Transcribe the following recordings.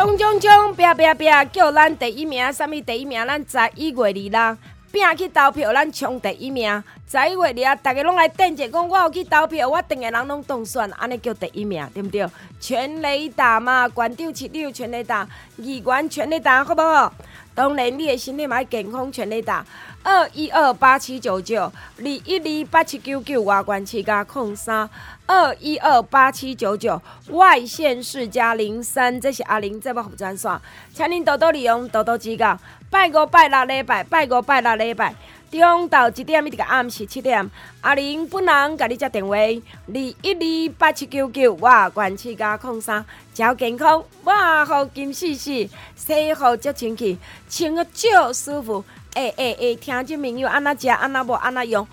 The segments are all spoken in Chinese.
冲冲冲！拼拼拼！叫咱第一名，什么第一名？咱十一月二日拼去投票，咱冲第一名。十一月二日，大家拢来等者，讲我有去投票，我等个人拢当选，安尼叫第一名，对不对？全雷打嘛，县长、市长全雷打，议员全雷打，好不好？当然，你的身体嘛要健康，全垒打。二一二八七九九，二一二八七九九，外县市加空三。二一二八七九九，外线四加零三，这是阿玲节目服专线，请您多多利用，多多指教。拜五拜六礼拜，拜五拜六礼拜。中到一点一直到暗时七点，阿玲本人甲你接电话，二一二八七九九，我关七加空三，超健康，我好金细细，洗好足清气，穿个足舒服，诶诶诶，听众朋友安那食安那无安那用，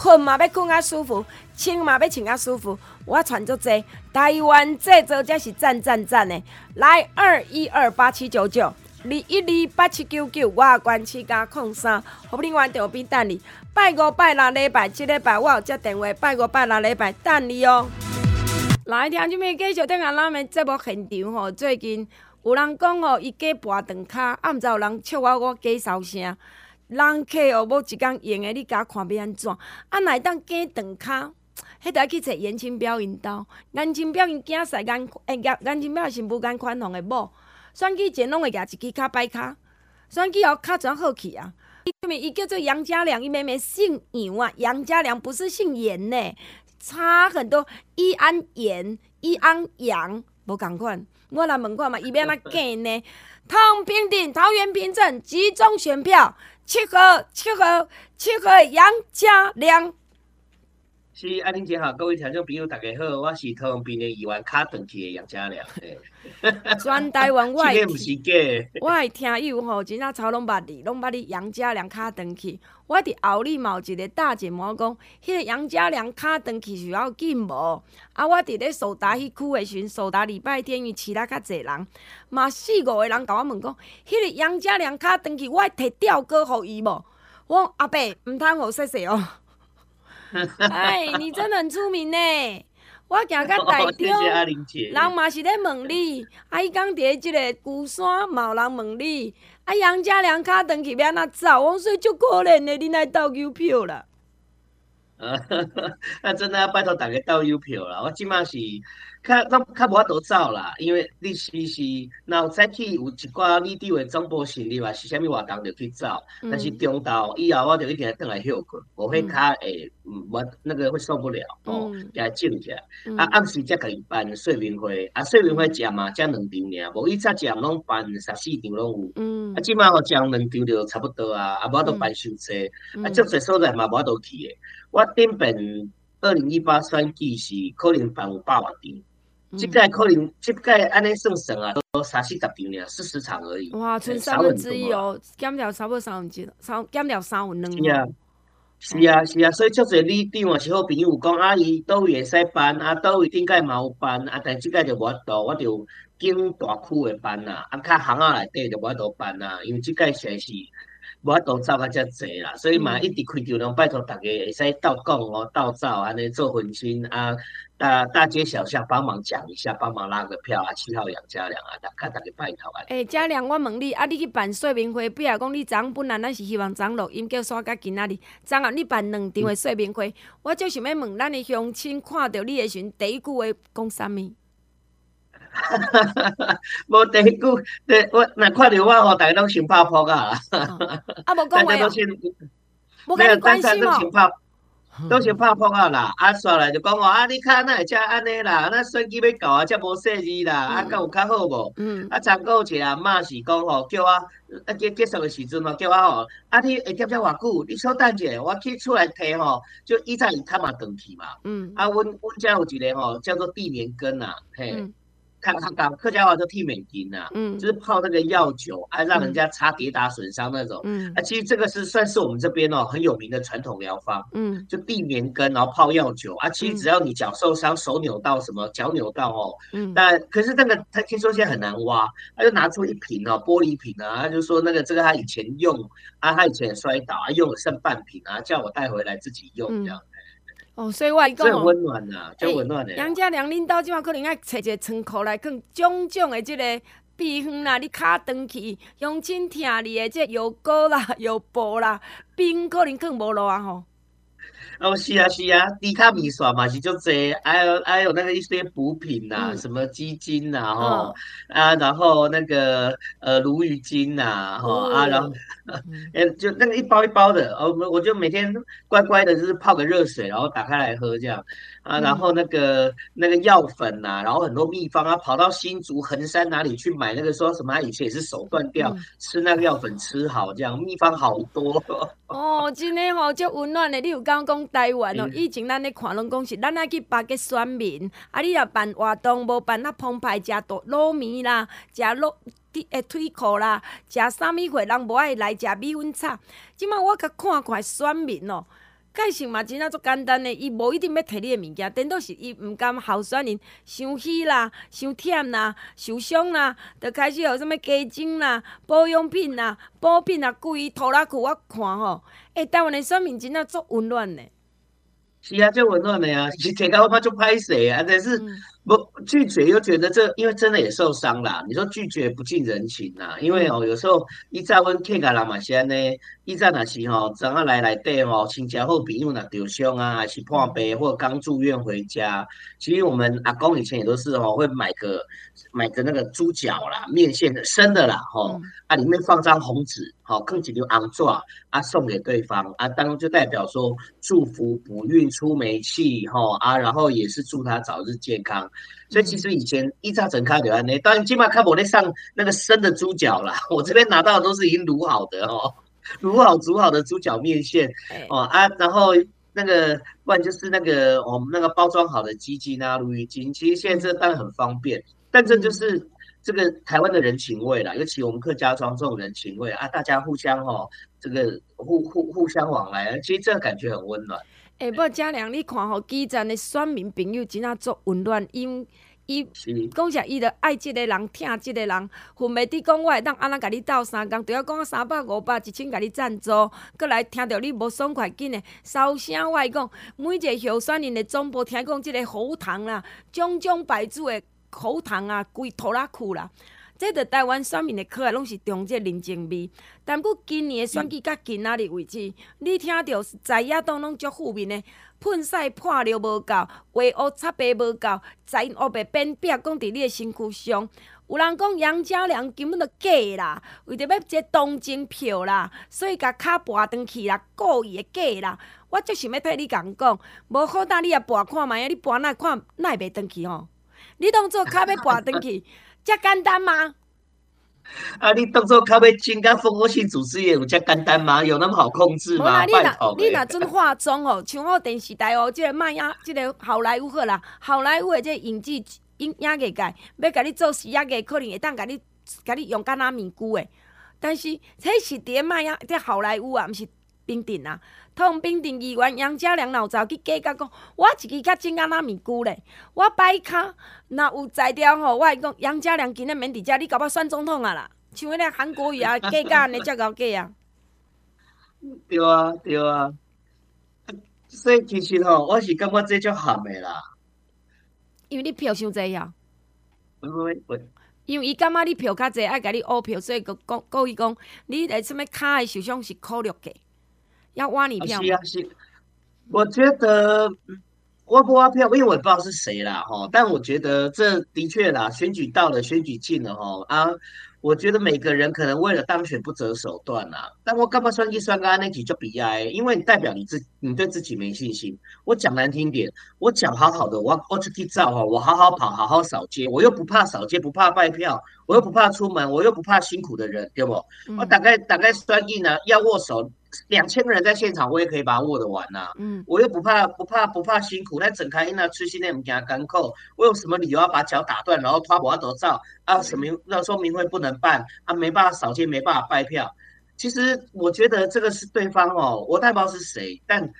困嘛要困较舒服，穿嘛要穿较舒服，我传足济，台湾制造才是赞赞赞的，来二一二八七九九。二一二八七九九，我关七加空三，互你原电话边等你。拜五拜六礼拜，这礼拜我有接电话。拜五拜六礼拜等你哦。来听什么？继续听下咱们节目现场吼。最近有人讲吼，伊假跋断骹，啊，毋知有人笑我我假骚声。人客哦，无一工用诶，你甲看要安怎？啊，若会当假长骹，迄着爱去找颜清标因兜。颜清标因囝婿颜诶颜颜清标是无眼宽宏的某。选举前拢会举一支卡摆卡，选举后卡全好去啊！因为伊叫做杨家良，伊妹妹姓杨啊，杨家良不是姓严呢，差很多。伊安严，伊安杨，无共款。我来问看嘛，伊要安怎 计呢？通平顶桃园平镇集中选票，七号，七号，七号杨家良。是安玲姐好，各位听众朋友大家好，我是桃园边的议员卡登去的杨家良。全台湾我的，我的听友吼，真正超拢捌你，拢捌你杨家良卡顿去。我伫后里嘛有一个大姐毛讲，迄个杨家良卡顿去是要紧无？啊，我伫咧苏达迄区的时阵，苏达礼拜天伊饲了较侪人，嘛四五个人甲我问讲，迄个杨家良卡顿去，我会摕吊哥互伊无？我阿伯毋通互说说哦。哎，你真的很出名呢！我行到台中，人嘛是咧问你。啊，伊讲伫即个鼓山，嘛有人问你。啊，杨家良卡登去要安怎走？我说足可怜的，你来投邮票啦。啊，那真的要拜托大家投邮票啦！我即满是。较较较无法度走啦，因为你是是，若有早起有一寡你地位总部成立啊，是啥物活动就去走，嗯、但是中昼以后我就一定要倒来休困，无迄卡会，我那个会受不了，哦，来静起来。啊，暗时则可以办说明会，啊，说明会食嘛，食两场尔，无伊早食拢办十四场拢有，嗯，啊，即马我食两场就差不多啊，啊，无法度办伤济，啊，足济所在嘛无法度去诶，我顶边二零一八选举是可能办有百万场。这届可能，即届安尼算算啊，都三四十场尔，四十场而已。哇，剩三分之一哦，减掉差不多三分之，三减掉三分两。是啊，是啊，是啊，所以足侪你对我是好朋友讲，阿姨倒位会使办，啊倒位顶届嘛有办，啊但即届就无法度，我就经大区诶办啦，啊较巷仔内底就无法度办啦，因为即届实在是。无法度走较遮济啦，所以嘛一直开条龙，拜托大家会使斗讲哦，斗走安尼做分亲啊，大大街小巷帮忙讲一下，帮忙拉个票啊，七号杨家良啊，大家大家拜托啊。诶，家良，我问你，啊，你去办说明会，比如讲你昨本来咱是希望昨录音叫煞甲今仔日，昨下你办两场诶说明会，嗯、我就想要问咱诶乡亲看到你诶时阵，第一句话讲啥物？哈哈哈！哈无第一句，对我若看到我吼，大家拢先拍扑啊！啊，无讲话啊，无跟你关系嘛？都先拍破啊啦，啊，刷来就讲哦，啊，你看那会遮安尼啦，那选举要搞啊，遮无细字啦，啊，敢有较好无？嗯，啊，昨个一个阿嬷是讲吼，叫我啊结结束的时阵吼，叫我吼，啊，你会点遮偌久？你稍等者，我去出来提吼，就以前伊他嘛转去嘛，嗯，啊，阮阮遮有一个吼，叫做地棉根呐，嘿。嗯看他讲客家话叫替美金呐，嗯，就是泡那个药酒，啊让人家擦跌打损伤那种，嗯，啊，其实这个是算是我们这边哦很有名的传统疗方，嗯，就地棉根，然后泡药酒，啊，其实只要你脚受伤、手扭到什么、脚扭到哦，嗯，那可是那个他听说现在很难挖，他就拿出一瓶哦玻璃瓶啊，他就说那个这个他以前用啊，他以前摔倒啊，用了剩半瓶啊，叫我带回来自己用这样。哦，所以我讲哦，温暖呐，最温暖的。杨家良，恁兜即马可能爱找一个仓库来放种种的即个避风啦，你卡断去，乡亲疼你的即药膏啦、药布啦，冰可能更无落啊吼。哦，是啊，是啊，低卡米耍嘛是就这，还有还有那个一些补品呐、啊，嗯、什么鸡精呐、啊，吼、哦、啊，然后那个呃鲈鱼精呐、啊，吼、哦、啊，然后呃 就那个一包一包的，哦，我就每天乖乖的，就是泡个热水，然后打开来喝这样。啊，然后那个那个药粉呐、啊，然后很多秘方啊，跑到新竹横山哪里去买那个说什么？他以前也是手断掉，嗯、吃那个药粉吃好这样，秘方好多。哦，真的哦，足温暖的。你有刚刚讲台湾哦，嗯、以前咱咧看拢讲是咱爱去巴结选民，啊，你若办活动无办那澎湃，食多卤面啦，食糯诶腿裤啦，食啥物货人无爱来食米粉炒。即马我甲看看选民哦。介绍嘛，真正足简单诶，伊无一定要摕你诶物件，顶多是伊毋甘候选人伤虚啦、伤忝啦、受伤啦，就开始有啥物加精啦、保养品啦、补品啦，规拖拉去我看吼，诶、欸，台湾诶选民真正足温暖诶。是啊，足温暖诶啊，是摕到我怕足歹势啊，但是。嗯不拒绝又觉得这，因为真的也受伤啦。你说拒绝不近人情呐，因为哦，有时候一再问客家人嘛，先呢，一再那时吼，怎啊来来对哦，亲戚或朋友那受伤啊，还是破病或刚住院回家，其实我们阿公以前也都是哦，会买个买个那个猪脚啦，面线的生的啦，吼，啊里面放张红纸，好，更几条昂纸啊，送给对方啊，当然就代表说祝福补运出霉气吼啊，然后也是祝他早日健康。所以其实以前一炸整开的安呢，当然起码看我那上那个生的猪脚啦，我这边拿到的都是已经卤好的哦，卤好煮好的猪脚面线哦啊，然后那个不然就是那个我们那个包装好的鸡精啊、鲈鱼精，其实现在这当然很方便，但这就是这个台湾的人情味啦，尤其我们客家庄这种人情味啊，大家互相哦，这个互互互相往来，其实这个感觉很温暖。诶、欸，不嘉良，你看吼，基层的选民朋友真啊足温暖，因伊讲实，伊着爱即个人，疼即个人，分袂伫讲我会当安怎甲你斗相共，除了讲三百五百一千甲你赞助，阁来听着你无爽快紧的骚声，我会讲每一个候选人的总部听讲即个喉糖啦，种种牌子的喉糖啊，规拖拉裤啦。这个台湾选民的可爱拢是重这人情味，但过今年的选举到今仔日为止，你听到在野党拢足负面的，喷屎破尿无够，话乌插白无够，在乌白变壁讲伫你的身躯上，有人讲杨家良根本就假啦，为着要这同情票啦，所以甲卡跋转去啦，故意的假啦，我足想要替你讲讲，无好当你也跋看觅啊，你跋哪看哪会袂转去吼？你当做卡要跋转去？这简单吗？啊，你当作咖啡精跟蜂窝性组织液有遮简单吗？有那么好控制吗？你若你若准化妆哦，像我电视台哦，这个卖呀，这个好莱坞好啦，好莱坞的即个影剧影影艺界要甲你做实业个，可能会当甲你甲你用干那面具的，但是这是伫卖呀，这好莱坞啊，毋是冰镇啊。通平定议员杨家良老早去计较讲，我一支较真干那面久咧，我摆卡若有才调吼，我会讲杨家良今日免伫遮，你甲我选总统啊啦，像迄个韩国瑜啊，计较安尼才搞计啊。对啊，对啊。所以其实吼，我是感觉这就含诶啦。因为你票伤济啊。喂喂喂。因为伊感觉你票较济，爱甲你乌票，所以佮讲故意讲，你来什么卡诶受伤是考虑嘅。要挖你票？是啊，是。我觉得挖不挖票，因为我也不知道是谁啦，哈。但我觉得这的确啦，选举到了，选举近了，哈啊。我觉得每个人可能为了当选不择手段啊。但我干嘛算计算刚刚那几就比较，因为你代表你自你对自己没信心。我讲难听点，我讲好好的，我我出去造哈，我好好跑，好好扫街，我又不怕扫街，不怕卖票，我又不怕出门，我又不怕辛苦的人，对不？嗯、我大概大概算计呢，要握手。两千个人在现场，我也可以把它握得完呐、啊。嗯，我又不怕不怕不怕辛苦，那整开那出现那种加干扣，我有什么理由要把脚打断，然后拖我头照啊？什么那说明会不能办啊？没办法扫街，没办法拜票。其实我觉得这个是对方哦，我代表是谁？但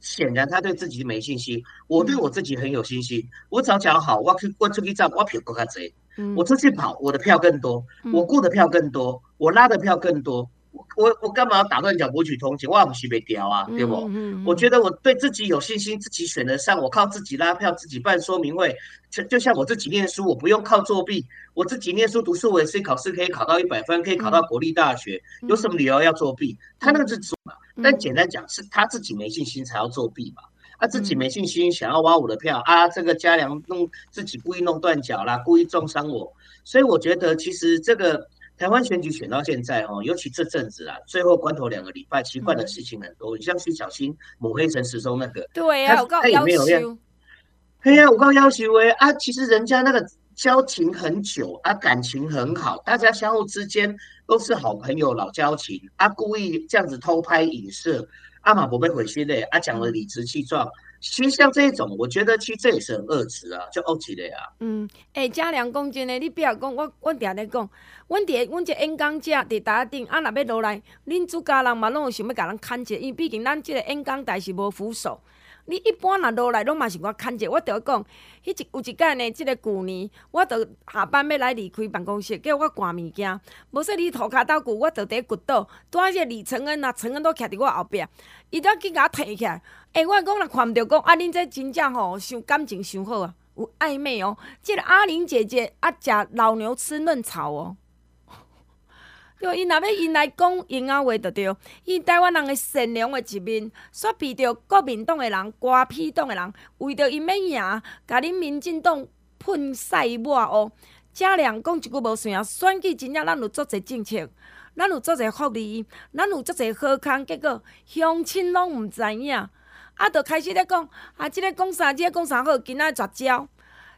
显然他对自己没信心。我对我自己很有信心。嗯、我只要讲好，我去我出去照，我票更加多。嗯，我出去跑，我的票更多，我过的票更多，我拉的票更多。我我干嘛要打断脚博取同情？我也不是被屌啊，对不？嗯嗯嗯、我觉得我对自己有信心，自己选得上，我靠自己拉票，自己办说明会，就就像我自己念书，我不用靠作弊，我自己念书读书，我也是考试可以考到一百分，可以考到国立大学，嗯、有什么理由要作弊？他那个是做嘛，嗯、但简单讲是他自己没信心才要作弊嘛，他、啊、自己没信心想要挖我的票啊，这个嘉良弄自己故意弄断脚啦，故意重伤我，所以我觉得其实这个。台湾选举选到现在哦，尤其这阵子啊，最后关头两个礼拜，奇怪的事情很多。你、嗯、像徐小新抹黑陈时中那个，对呀、啊，他他也没有要，对呀，我告要求哎啊，其实人家那个交情很久啊，感情很好，大家相互之间都是好朋友、老交情啊，故意这样子偷拍影射，阿马伯被毁尸的啊，讲的理直气壮。其实像这一种，我觉得其实这也是很恶质啊，就恶起的呀。嗯，哎，嘉良讲真的，你不要讲，我我定咧讲，阮伫阮这演讲者伫台顶，啊，若要落来，恁主家人嘛拢有想要甲咱牵者，因为毕竟咱这个演讲台是无扶手。你一般若落来，拢嘛是我牵者。我着讲，迄一有一届呢，即个旧年，我着下班要来离开办公室，叫我赶物件。无说你涂骹斗久，我着伫骨倒，拄啊即个李承恩啊，承恩都徛伫我后壁，伊都去甲我提起来。诶、欸，我讲若看毋着讲，啊，恁这真正吼，伤感情伤好啊，有暧昧哦。即个阿玲姐姐啊，食老牛吃嫩草哦。对，伊若要因来讲闲仔话，着对。伊台湾人诶善良诶一面，煞逼着国民党诶人、瓜皮党诶人，为着因要赢，甲恁民进党喷屎抹哦。嘉良讲一句无算啊，选举真正咱有足侪政策，咱有足侪福利，咱有足侪好康，结果乡亲拢毋知影。啊，着开始咧讲，啊，即、这个讲啥，即、这个讲啥好，今仔绝招。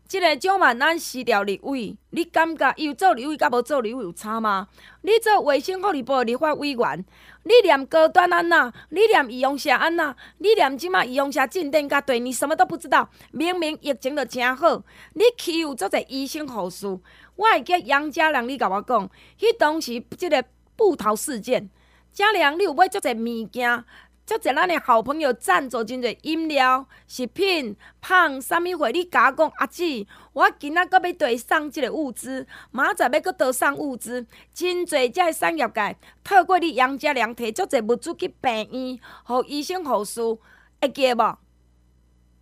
即个蒋万安辞掉立委，你感觉伊有做立委甲无做立委有差吗？你做卫生福利部立法委员，你连高端安那？你念宜阳社安那？你连即马宜阳社进店甲对，你什么都不知道。明明疫情着诚好，你欺负做者医生护士。我会记杨家良，你甲我讲，迄当时即个布头事件，家良你有买做者物件？足侪咱的好朋友赞助真侪饮料、食品、胖啥物货，你甲我讲阿姊，我今仔阁要对送即个物资，明仔载要阁倒送物资，真侪遮个产业界透过你杨家良摕足侪物资去病院，互医生护士会记无？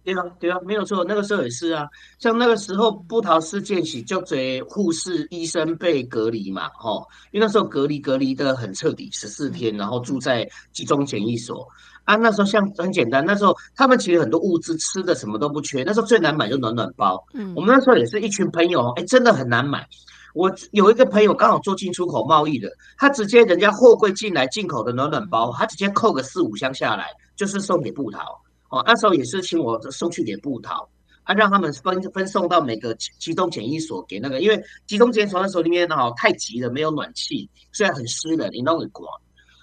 对啊，对啊，没有错，那个时候也是啊。像那个时候布桃事件起，足侪护士、医生被隔离嘛，吼，因为那时候隔离隔离的很彻底，十四天，然后住在集中检疫所啊。那时候像很简单，那时候他们其实很多物资吃的什么都不缺，那时候最难买就暖暖包。嗯，我们那时候也是一群朋友，哎，真的很难买。我有一个朋友刚好做进出口贸易的，他直接人家货柜进来进口的暖暖包，他直接扣个四五箱下来，就是送给布桃。哦，那时候也是请我送去点布桃，啊，让他们分分送到每个集中检疫所给那个，因为集中检疫所那时候里面哦太急了，没有暖气，虽然很湿冷，你弄很刮，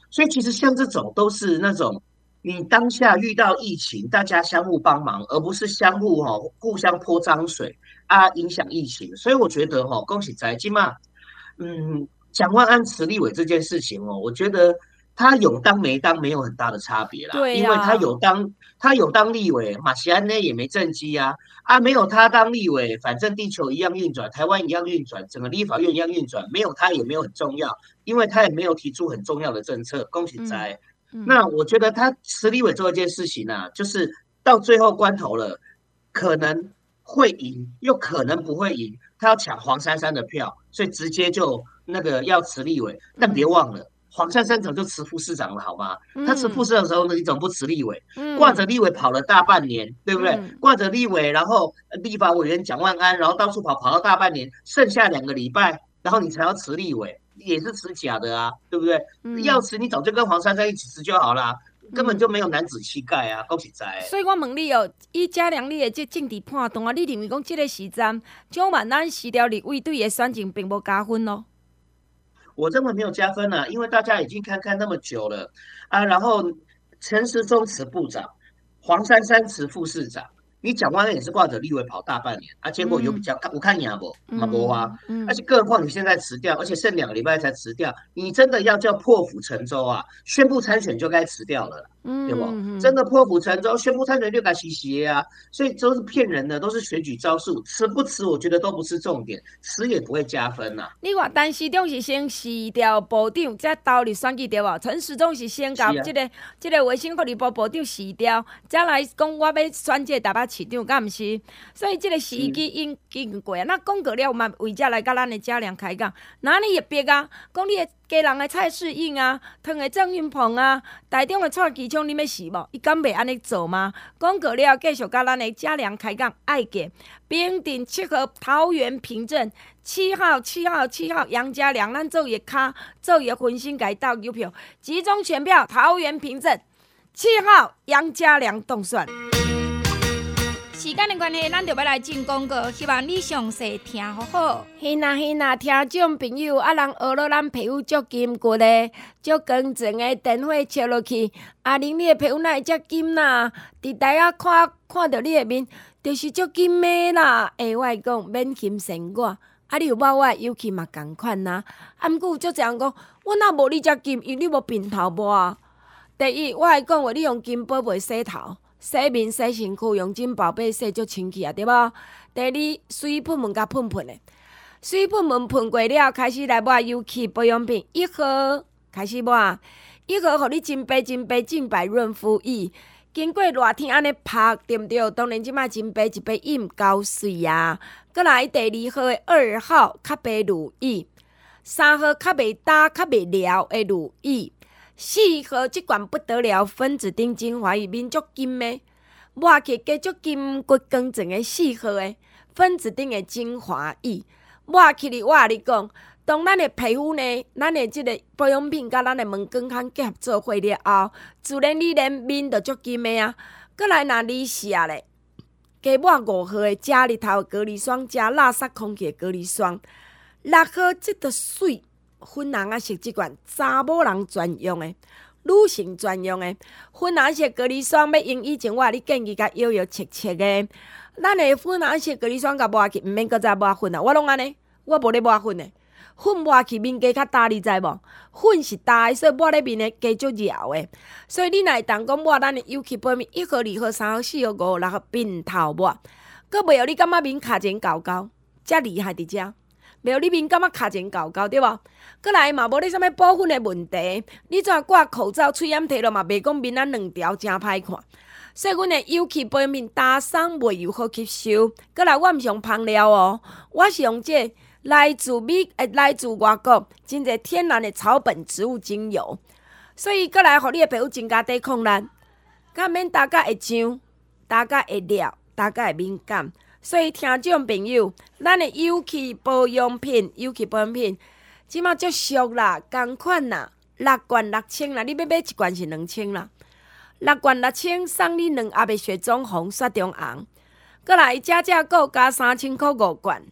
所以其实像这种都是那种你当下遇到疫情，大家相互帮忙，而不是相互哈互相泼脏水啊，影响疫情。所以我觉得哈，恭喜在起码，嗯，蒋万安慈立伟这件事情哦，我觉得。他有当没当没有很大的差别啦，对啊，因为他有当他有当立委，马锡安呢也没政绩啊，啊没有他当立委，反正地球一样运转，台湾一样运转，整个立法院一样运转，没有他也没有很重要，因为他也没有提出很重要的政策，恭喜在。嗯嗯、那我觉得他辞立委做一件事情呢、啊，就是到最后关头了，可能会赢，又可能不会赢，他要抢黄珊珊的票，所以直接就那个要辞立委，但别忘了。黄珊珊早就辞副市长了，好吗？他辞副市长的时候呢，你怎么不辞立委？挂着立委跑了大半年，对不对？挂着立委，然后立法委员蒋万安，然后到处跑，跑到大半年，剩下两个礼拜，然后你才要辞立委，也是吃假的啊，对不对？嗯、要辞你早就跟黄珊珊一起辞就好啦，根本就没有男子气概啊，恭喜在。所以我问你哦，以嘉良你的这政治判断啊，你认为讲这个时阵，蒋万安辞掉立委对的选情并无加分咯？我认为没有加分啊，因为大家已经看看那么久了啊，然后陈时中辞部长，黄珊珊辞副市长。你蒋万安也是挂着立委跑大半年啊，结果有比较，我看你啊不，马国华，而且更何况你现在辞掉，而且剩两个礼拜才辞掉，你真的要叫破釜沉舟啊？宣布参选就该辞掉了。嗯，对不？真的破釜沉舟，宣布参选就该洗洗啊！所以都是骗人的，都是选举招数。辞不辞，我觉得都不是重点，辞也不会加分呐、啊。你话，陈时中是先辞掉部长，再投入选举对吧？陈时中是先搞这个、啊、这个卫生福利部部长辞掉，再来讲我要选这个台北市场，敢毋是？所以即个时机应经过啊。那讲过了，嘛为遮来甲咱的嘉良开讲，哪里也别啊？讲你的。家人的蔡世应啊，汤的郑云鹏啊，台中的蔡其昌，你要死无？伊敢袂安尼做吗？讲过了，继续甲咱的嘉良开讲，爱给平顶七号桃园平镇七号七号七号杨家良，咱做一卡做一分身改到邮票，集中选票桃园平镇七号杨家良当选。时间的关系，咱就要来进广告，希望你详细听好好。嘿呐嘿呐，听众朋友，啊人学了咱皮肤足金骨的，足光净的电话接落去，阿玲你的皮肤哪会遮金呐？伫台下看看到你的面，就是足金的啦。诶、欸，我讲免金生我，啊你有冇我尤其嘛共款呐？啊，毋过有足侪人讲，我若无你遮金，因你无平头无啊？第一，我还讲话你用金宝贝洗头。洗面洗身躯用金宝贝洗足清气啊，对无？第二，水喷喷甲喷喷的，水喷喷喷过了，开始来抹油漆保养品，一盒开始抹，一盒互你真白真白净白润肤液。经过热天安尼拍，对毋对？当然即摆真白一杯饮高水啊。阁来第二号的二号较白乳液，三号较袂焦较袂撩的乳液。四号即款不得了，分子丁精华液面足金的，抹起加足金骨光净的四号的分子丁的精华液，抹起哩我哩讲，当咱的皮肤呢，咱的即个保养品甲咱的门根康结合做伙了后，自然你连面都足金的啊。阁来若你写咧，加抹五号的假日头隔离霜，加垃圾空气隔离霜，六号即个水。粉红啊，是即款查某人专用的、女性专用的粉红色隔离霜，要用以前我你建议甲摇摇切切的。咱的粉红色隔离霜甲抹去，毋免搁再抹粉啊！我拢安尼，我无咧抹粉的，粉抹去面加较焦，你知无？粉是焦的，所以抹咧面的加足绕的。所以你若会当讲抹咱的油漆表面一号、二号、三号、四号、五号、六号平头抹，阁袂有你感觉面卡真厚厚，遮厉害伫遮。没有你面感觉卡真厚厚对无？阁来嘛无你啥物部分的问题，你怎挂口罩、喙掩摕落嘛，袂讲面啊两条真歹看。所以阮的油漆表面打霜袂油好吸收。阁来我毋是用芳料哦，我是用这来自美诶来自外国真侪天然的草本植物精油。所以阁来互你的皮肤增加抵抗力，甲免大家会痒，大家会裂，大家会敏感。所以听众朋友，咱的油漆保养品、油漆保养品，即马足俗啦，共款啦，六罐六千啦，你要买一罐是两千啦。六罐六千送你两盒的雪中红、雪中红，阁来加价购加三千块五罐，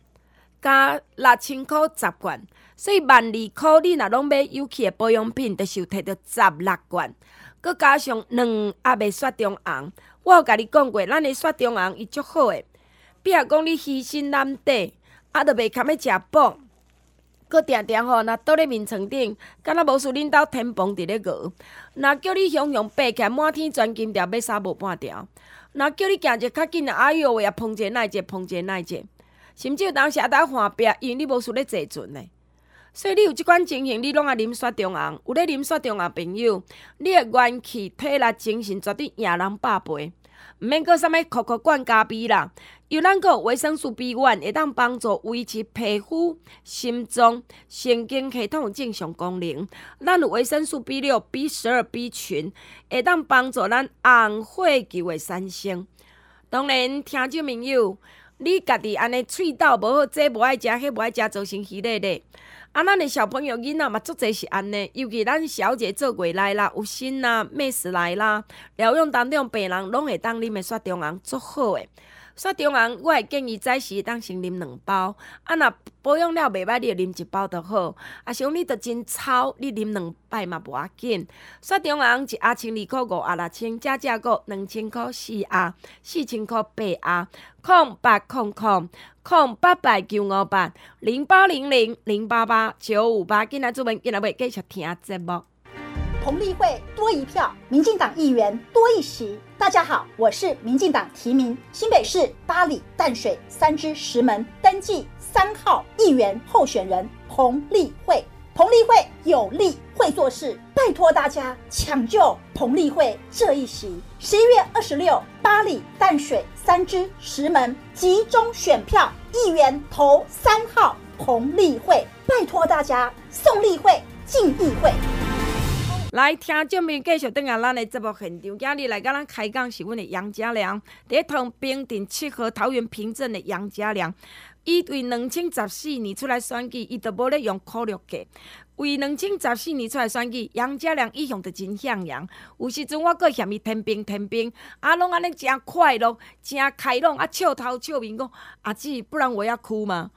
加六千块十罐，所以万二块你若拢买油漆的保养品，着是摕到十六罐，阁加上两盒的雪中红。我有甲你讲过，咱的雪中红伊足好诶。比如讲，你虚心难地，啊，都袂堪要食补，搁定定吼，若倒咧眠床顶，敢若无输恁兜天崩伫咧饿。若叫你雄雄爬起来，满天钻金条，要杀无半条。若叫你行者较紧啊，哎哟喂啊，碰者耐者，碰者耐者，甚至有当时啊，当换壁，因为你无输咧坐船呢。所以你有即款情形，你拢爱啉雪中红。有咧啉雪中红朋友，你诶元气、体力、精神绝对赢人百倍。毋免阁啥物酷酷罐咖啡啦。有咱个维生素 B one 会当帮助维持皮肤、心脏、神经系统正常功能。咱有维生素 B 六、B 十二、B 群会当帮助咱红血球的产生。当然，听众朋友，你家己安尼喙斗无好，这无爱食，迄无爱食，造成虚累累。啊，咱的小朋友囡仔嘛，足侪是安尼，尤其咱小姐做过来啦，有心啦，妹死来啦，疗养当中病人拢会当啉的雪中红，足好诶。雪中红，我会建议早时当先啉两包，啊，若保养了袂歹，你就啉一包就好。啊，像你着真操，你啉两摆嘛无要紧。雪中红一盒千二箍五盒六千，加价购两千箍四盒，四千箍八盒，空八空空空八百九五八零八零零零八八九五八，今仔主文今仔要继续听节目。彭丽慧多一票，民进党议员多一席。大家好，我是民进党提名新北市八里淡水三芝石门登记三号议员候选人彭丽慧。彭丽慧有力会做事，拜托大家抢救彭丽慧这一席。十一月二十六，八里淡水三芝石门集中选票，议员投三号彭丽慧，拜托大家送丽慧进议会。来听众朋友继续登下咱的节目现场，今日来跟咱开讲是阮的杨家良，第一趟平镇七和桃园平镇的杨家良，伊为两千十四年出来选举，伊都无咧用科学计，为两千十四年出来选举，杨家良一向都真向阳，有时阵我阁嫌伊天兵天兵，啊拢安尼真快乐，真开朗，啊笑头笑面讲，阿姊不然我要哭吗？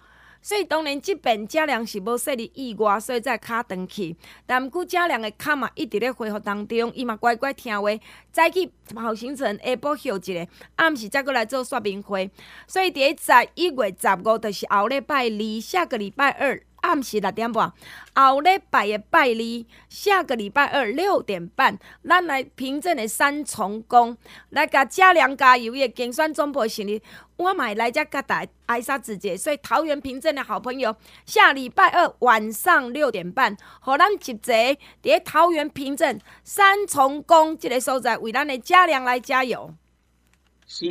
所以当然，即边嘉良是无设立意外，所以才卡断去。但毋过嘉良的卡嘛，一直咧恢复当中，伊嘛乖乖听话。早起跑行程，下晡休一下，暗时再过来做说明会。所以第一十一月十五，就是后礼拜二，下个礼拜二。暗时六点半，后礼拜的拜二，下个礼拜二六点半，咱来平镇的三重宫来甲嘉良加油，也竞选总部成立，我买来遮甲大挨杀子节，所以桃园平镇的好朋友，下礼拜二晚上六点半，和咱集结伫桃园平镇三重宫这个所在，为咱的家良来加油。是。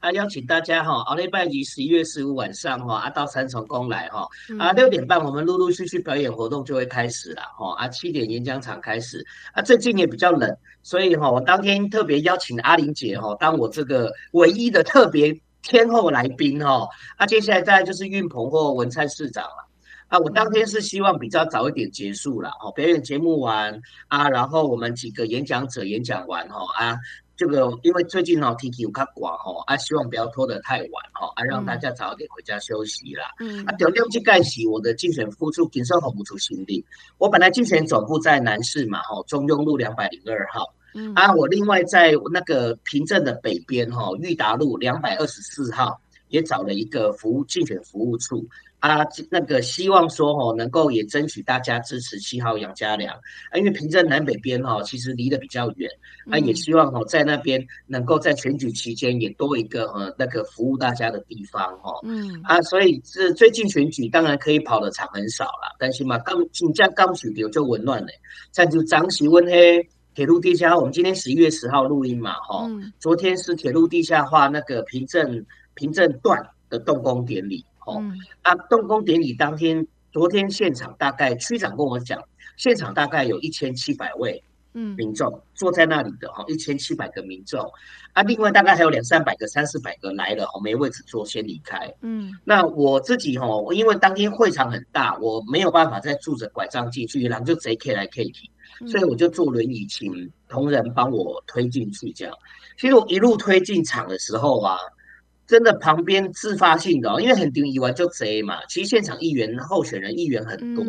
啊，邀请大家哈，下礼拜二十一月十五晚上哈，啊到三重宫来哈，啊六点半我们陆陆续续表演活动就会开始了哈，啊七点演讲场开始，啊最近也比较冷，所以哈我当天特别邀请阿玲姐哈当我这个唯一的特别天后来宾哈，啊接下来再来就是运鹏或文灿市长了，啊我当天是希望比较早一点结束了哦，表演节目完啊，然后我们几个演讲者演讲完哈啊。这个因为最近哦天气有较寒哦，啊希望不要拖得太晚哦，啊让大家早点回家休息啦。嗯，啊重点这个是我的竞选副处竞选候补处心力。我本来竞选总部在南市嘛哦，中庸路两百零二号。嗯，啊我另外在那个平镇的北边吼，裕达路两百二十四号也找了一个服务竞选服务处。啊，那个希望说吼，能够也争取大家支持七号杨家良。啊，因为平镇南北边哈，其实离得比较远，啊，也希望吼在那边能够在选举期间也多一个呃那个服务大家的地方哈，嗯，啊，所以是最近选举当然可以跑的场很少了，但是嘛刚紧张刚选掉就紊乱了，再就张喜温黑铁路地下，我们今天十一月十号录音嘛哈，昨天是铁路地下化那个平镇平镇段的动工典礼。嗯，啊，动工典礼当天，昨天现场大概区长跟我讲，现场大概有一千七百位嗯。民众坐在那里的哈，一千七百个民众，啊，另外大概还有两三百个、三四百个来了哦，没位置坐先离开。嗯，那我自己哈，因为当天会场很大，我没有办法再拄着拐杖进去，然后就贼 K 来 K 去，所以我就坐轮椅请同仁帮我推进去这样。其实我一路推进场的时候啊。真的旁边自发性的，因为很顶以外就贼嘛。其实现场议员候选人议员很多，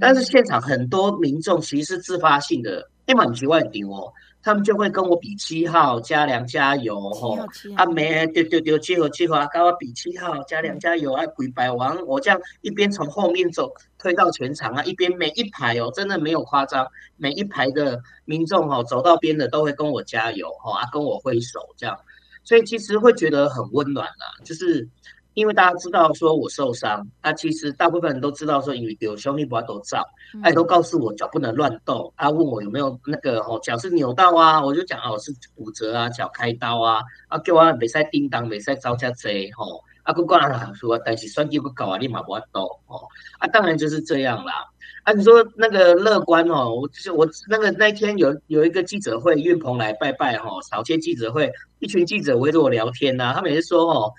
但是现场很多民众其实是自发性的，一满几万顶哦，他们就会跟我比七号家良加油吼，啊没丢丢丢，七号七号啊，跟我比七号家良加油啊，鬼百王，我这样一边从后面走推到全场啊，一边每一排哦，真的没有夸张，每一排的民众哦，走到边的都会跟我加油吼，啊跟我挥手这样。所以其实会觉得很温暖啦，就是因为大家知道说我受伤，啊，其实大部分人都知道说有有兄弟不都照，哎，都告诉我脚不能乱动，啊，问我有没有那个哦脚是扭到啊，我就讲哦是骨折啊，脚开刀啊，啊叫我袂使叮当，袂使招架贼吼，啊，不管他说，但是算计不搞啊，立马不懂哦，啊，当然就是这样啦。啊，你说那个乐观哦，我就是我那个那天有有一个记者会，岳鹏来拜拜哈，早些记者会，一群记者围着我聊天呐、啊，他们也是说哦，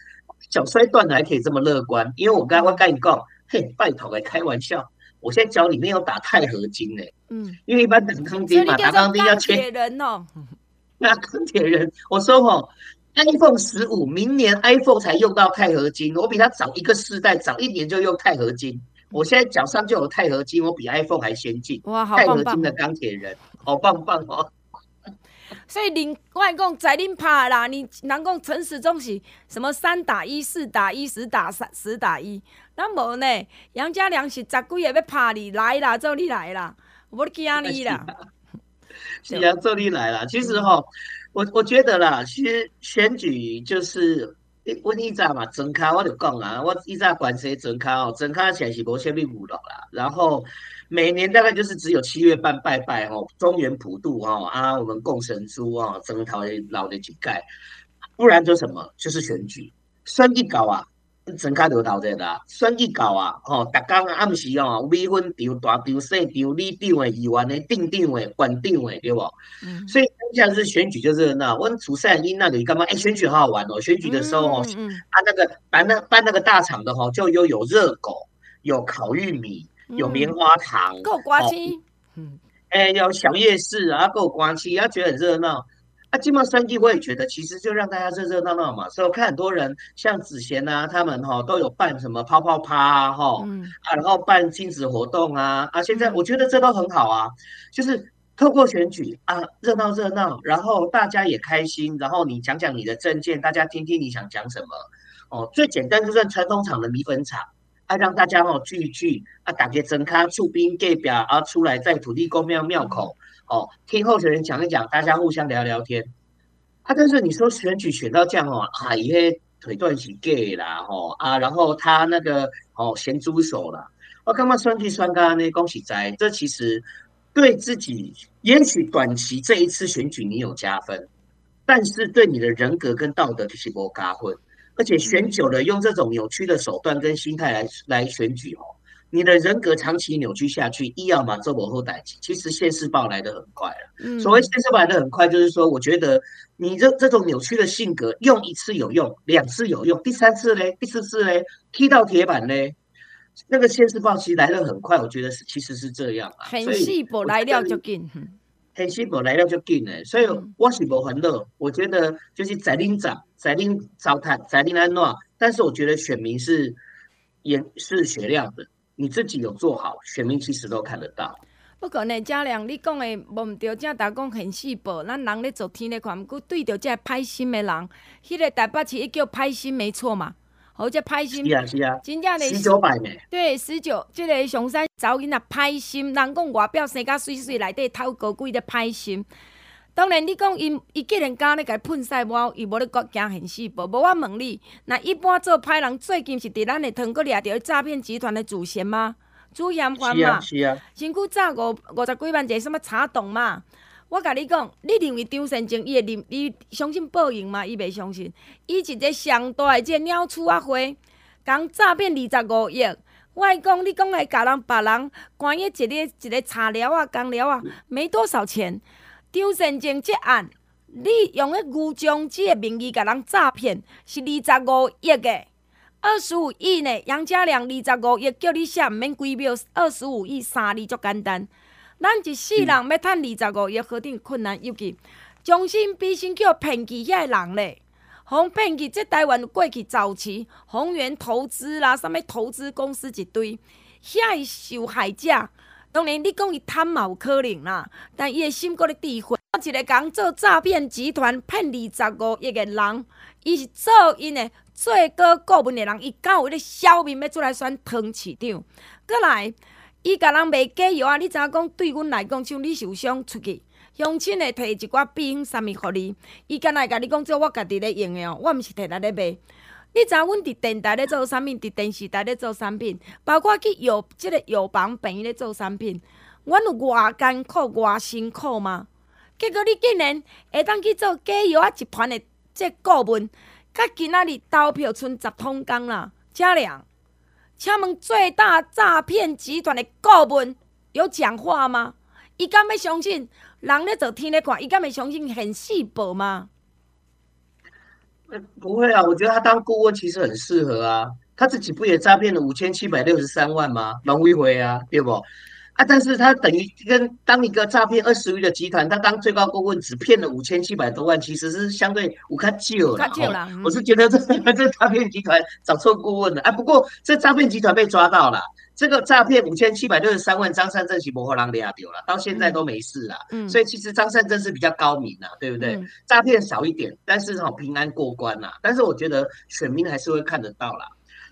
脚摔断了还可以这么乐观，因为我刚刚跟你讲，嘿，拜托来开玩笑，我现在脚里面有打钛合金呢。嗯，因为一般打钢钉嘛，打钢钉要切。铁人哦，那钢铁人，我说哦，iPhone 十五明年 iPhone 才用到钛合金，我比他早一个世代，早一年就用钛合金。我现在脚上就有钛合金，我比 iPhone 还先进。哇，好棒棒！钛合金的钢铁人，好棒棒哦。所以您我讲在恁拍啦，你人讲陈时中是什么三打一、四打一、十打三、十打一，那无呢？杨家良是十几个要拍你来啦，做你来啦，我惊你啦。是啊，做你来啦。其实哈、哦，我我觉得啦，其实选举就是。我以前嘛，庄脚我就讲啊，我以前关西庄脚哦，庄脚前是无虾米娱乐啦。然后每年大概就是只有七月半拜拜哦，中原普渡哦啊，我们供神猪哦，庄头的老的乞丐，不然就什么就是选举，选举搞啊。庄脚就头前啦，选举到啊，吼，逐工暗时哦，米粉场、大场、小场、里长诶、议员诶、镇长诶、县长诶，对不？嗯。所以当下是选举就热闹。我们出赛因那里干嘛？哎，选举好好玩哦！选举的时候哦，嗯嗯、啊，那个办那办那个大场的吼，就又有热狗，有烤玉米，有棉花糖，够刮起。嗯。哎，有小夜市啊，够刮起，啊，觉得很热闹。啊，金茂三季我也觉得，其实就让大家热热闹闹嘛。所以我看很多人像子贤啊，他们哈都有办什么泡泡趴啊，哈，嗯、啊，然后办亲子活动啊，啊，现在我觉得这都很好啊，就是透过选举啊，热闹热闹，然后大家也开心，然后你讲讲你的政见，大家听听你想讲什么。哦，最简单就算传统厂的米粉厂，啊，让大家哦聚一聚，啊，打个真卡出兵盖表，啊，出来在土地公庙庙口。哦，听候选人讲一讲，大家互相聊聊天。啊、但是你说选举选到这样哦，啊，一些腿断起 gay 啦，吼啊，然后他那个哦咸猪手了。我干嘛选举选到呢？恭喜在，这其实对自己也许短期这一次选举你有加分，但是对你的人格跟道德是没加分。而且选久了，用这种扭曲的手段跟心态来来选举哦。你的人格长期扭曲下去，一要嘛做某后代志，其实现世报来的很快了。嗯、所谓现世报来的很快，就是说，我觉得你这这种扭曲的性格，用一次有用，两次有用，第三次嘞，第四次嘞，踢到铁板嘞，那个现世报其实来的很快。我觉得是其实是这样啊。现世报来了就紧，现世报来了就紧嘞。所以我是无烦恼，我觉得就是在恁长，在恁糟蹋，在恁安怎，但是我觉得选民是也是雪亮的。你自己有做好，选民其实都看得到。不过呢，嘉良，你讲的无毋对，正大讲很细薄，咱人咧做天咧看，毋过对着这歹心的人，迄、那个台北市伊叫歹心没错嘛，好这歹心。是啊是啊。真正的十九百呢？对，十九，这个上山找囡仔歹心，人讲外表生甲水水，内底偷高贵的歹心。当然你，你讲伊伊既然敢咧甲喷屎，无伊无咧国惊现世报。无我问你，那一般做歹人，最近是伫咱的糖果掠着诈骗集团的主嫌吗？主嫌犯嘛？是啊。身躯早五五十几万一个什么查董嘛？我甲你讲，你认为张先生伊会认伊相信报应吗？伊袂相信。伊一个上大个这鸟鼠仔花，讲诈骗二十五亿。我讲你讲来甲人别人关于一个一个茶寮啊、工寮啊，没多少钱。张善政这案，你用个牛将机的名义甲人诈骗，是二十五亿的，二十五亿呢？杨家良二十五亿叫你写，毋免几秒，二十五亿三字足简单。咱一世人要趁二十五亿，何等困难？尤其将心比心叫骗去遐个人咧，互骗去，这台湾过去早期宏源投资啦，啥物投资公司一堆，遐受害者。当然，你讲伊贪嘛有可能啦，但伊的心阁咧智慧。我一个讲做诈骗集团骗二十五亿个人，伊是做因的最高顾问的人，伊敢有咧消面要出来选汤市长。阁来，伊甲人卖假药啊！你知影讲对阮来讲，像你受伤出去，乡亲会摕一寡庇险啥物互你，伊敢若会甲你讲，做我家己咧用的哦，我毋是摕来咧卖。你知影阮伫电台咧做产品，伫电视台咧做产品，包括去药即个药房病院咧做产品，阮有偌艰苦、偌辛苦吗？结果你竟然会当去做假药仔集团的这顾问，甲今仔日投票剩十通工啦！嘉良，请问最大诈骗集团的顾问有讲话吗？伊敢要相信人咧做天咧看？伊敢要相信现世报吗？不会啊，我觉得他当顾问其实很适合啊。他自己不也诈骗了五千七百六十三万吗？龙威回啊，对不？啊，但是他等于跟当一个诈骗二十亿的集团，他当最高顾问只骗了五千七百多万，其实是相对五看旧了。我是觉得这 这诈骗集团找错顾问了。啊，不过这诈骗集团被抓到了。这个诈骗五千七百六十三万，张善政是不会让利亚丢了，到现在都没事了。嗯，所以其实张善政是比较高明的，对不对？嗯、诈骗少一点，但是好平安过关呐。但是我觉得选民还是会看得到啦。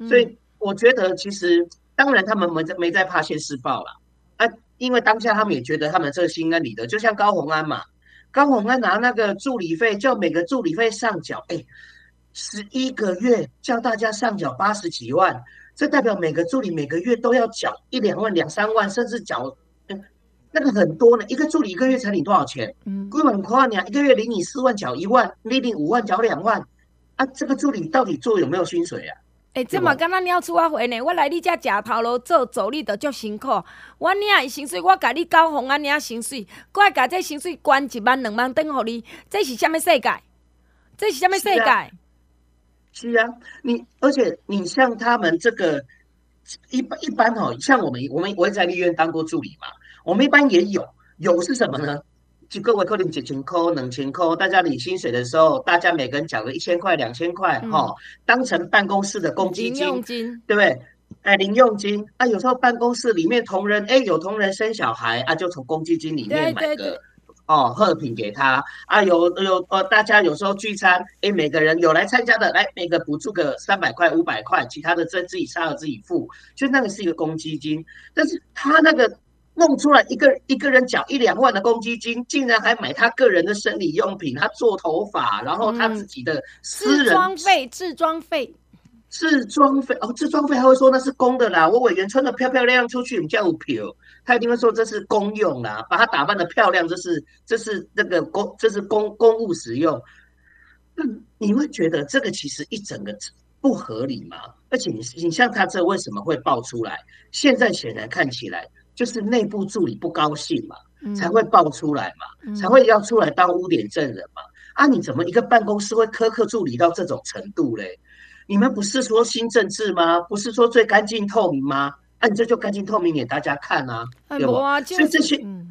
所以我觉得其实当然他们没在没在怕现世报了啊，因为当下他们也觉得他们这个心安理得，就像高虹安嘛，高虹安拿那个助理费，叫每个助理费上缴，哎，十一个月叫大家上缴八十几万。这代表每个助理每个月都要缴一两万、两三万，甚至缴，嗯，那个很多呢。一个助理一个月才领多少钱？嗯，根本夸你啊！一个月领你四万，缴一万；你领五万，缴两万。啊，这个助理到底做有没有薪水啊？哎、欸，这嘛刚刚你要出我回呢？我来你家吃头路做助理的足辛苦。我领伊薪水，我甲你交红安领薪水，我还甲这薪水关一万两万等予你，这是什么世界？这是什么世界？是啊，你而且你像他们这个一般一般哦，像我们我们我也在立院当过助理嘛，我们一般也有有是什么呢？就各位可能几千块、两千块，大家领薪水的时候，大家每个人缴个一千块、两千块，哈、嗯，当成办公室的公积金，金对不对？哎，零用金啊，有时候办公室里面同仁哎，有同仁生小孩啊，就从公积金里面买个。哦，贺品给他啊，有有呃，大家有时候聚餐，诶，每个人有来参加的，来每个补助个三百块、五百块，其他的自自己杀了自己付，就那个是一个公积金。但是他那个弄出来一个一个人缴一两万的公积金，竟然还买他个人的生理用品，他做头发，然后他自己的私人置装费、置装费、置装费哦，置装费还会说那是公的啦，我委员穿的漂漂亮亮出去，你叫我票。他一定会说这是公用啦，把它打扮得漂亮，这是这是那个公，这是公公务使用。那你会觉得这个其实一整个不合理吗？而且你你像他这为什么会爆出来？现在显然看起来就是内部助理不高兴嘛，才会爆出来嘛，才会要出来当污点证人嘛。啊，你怎么一个办公室会苛刻助理到这种程度嘞？你们不是说新政治吗？不是说最干净透明吗？那、啊、你这就干净透明给大家看啊，对吧？所以这些、嗯、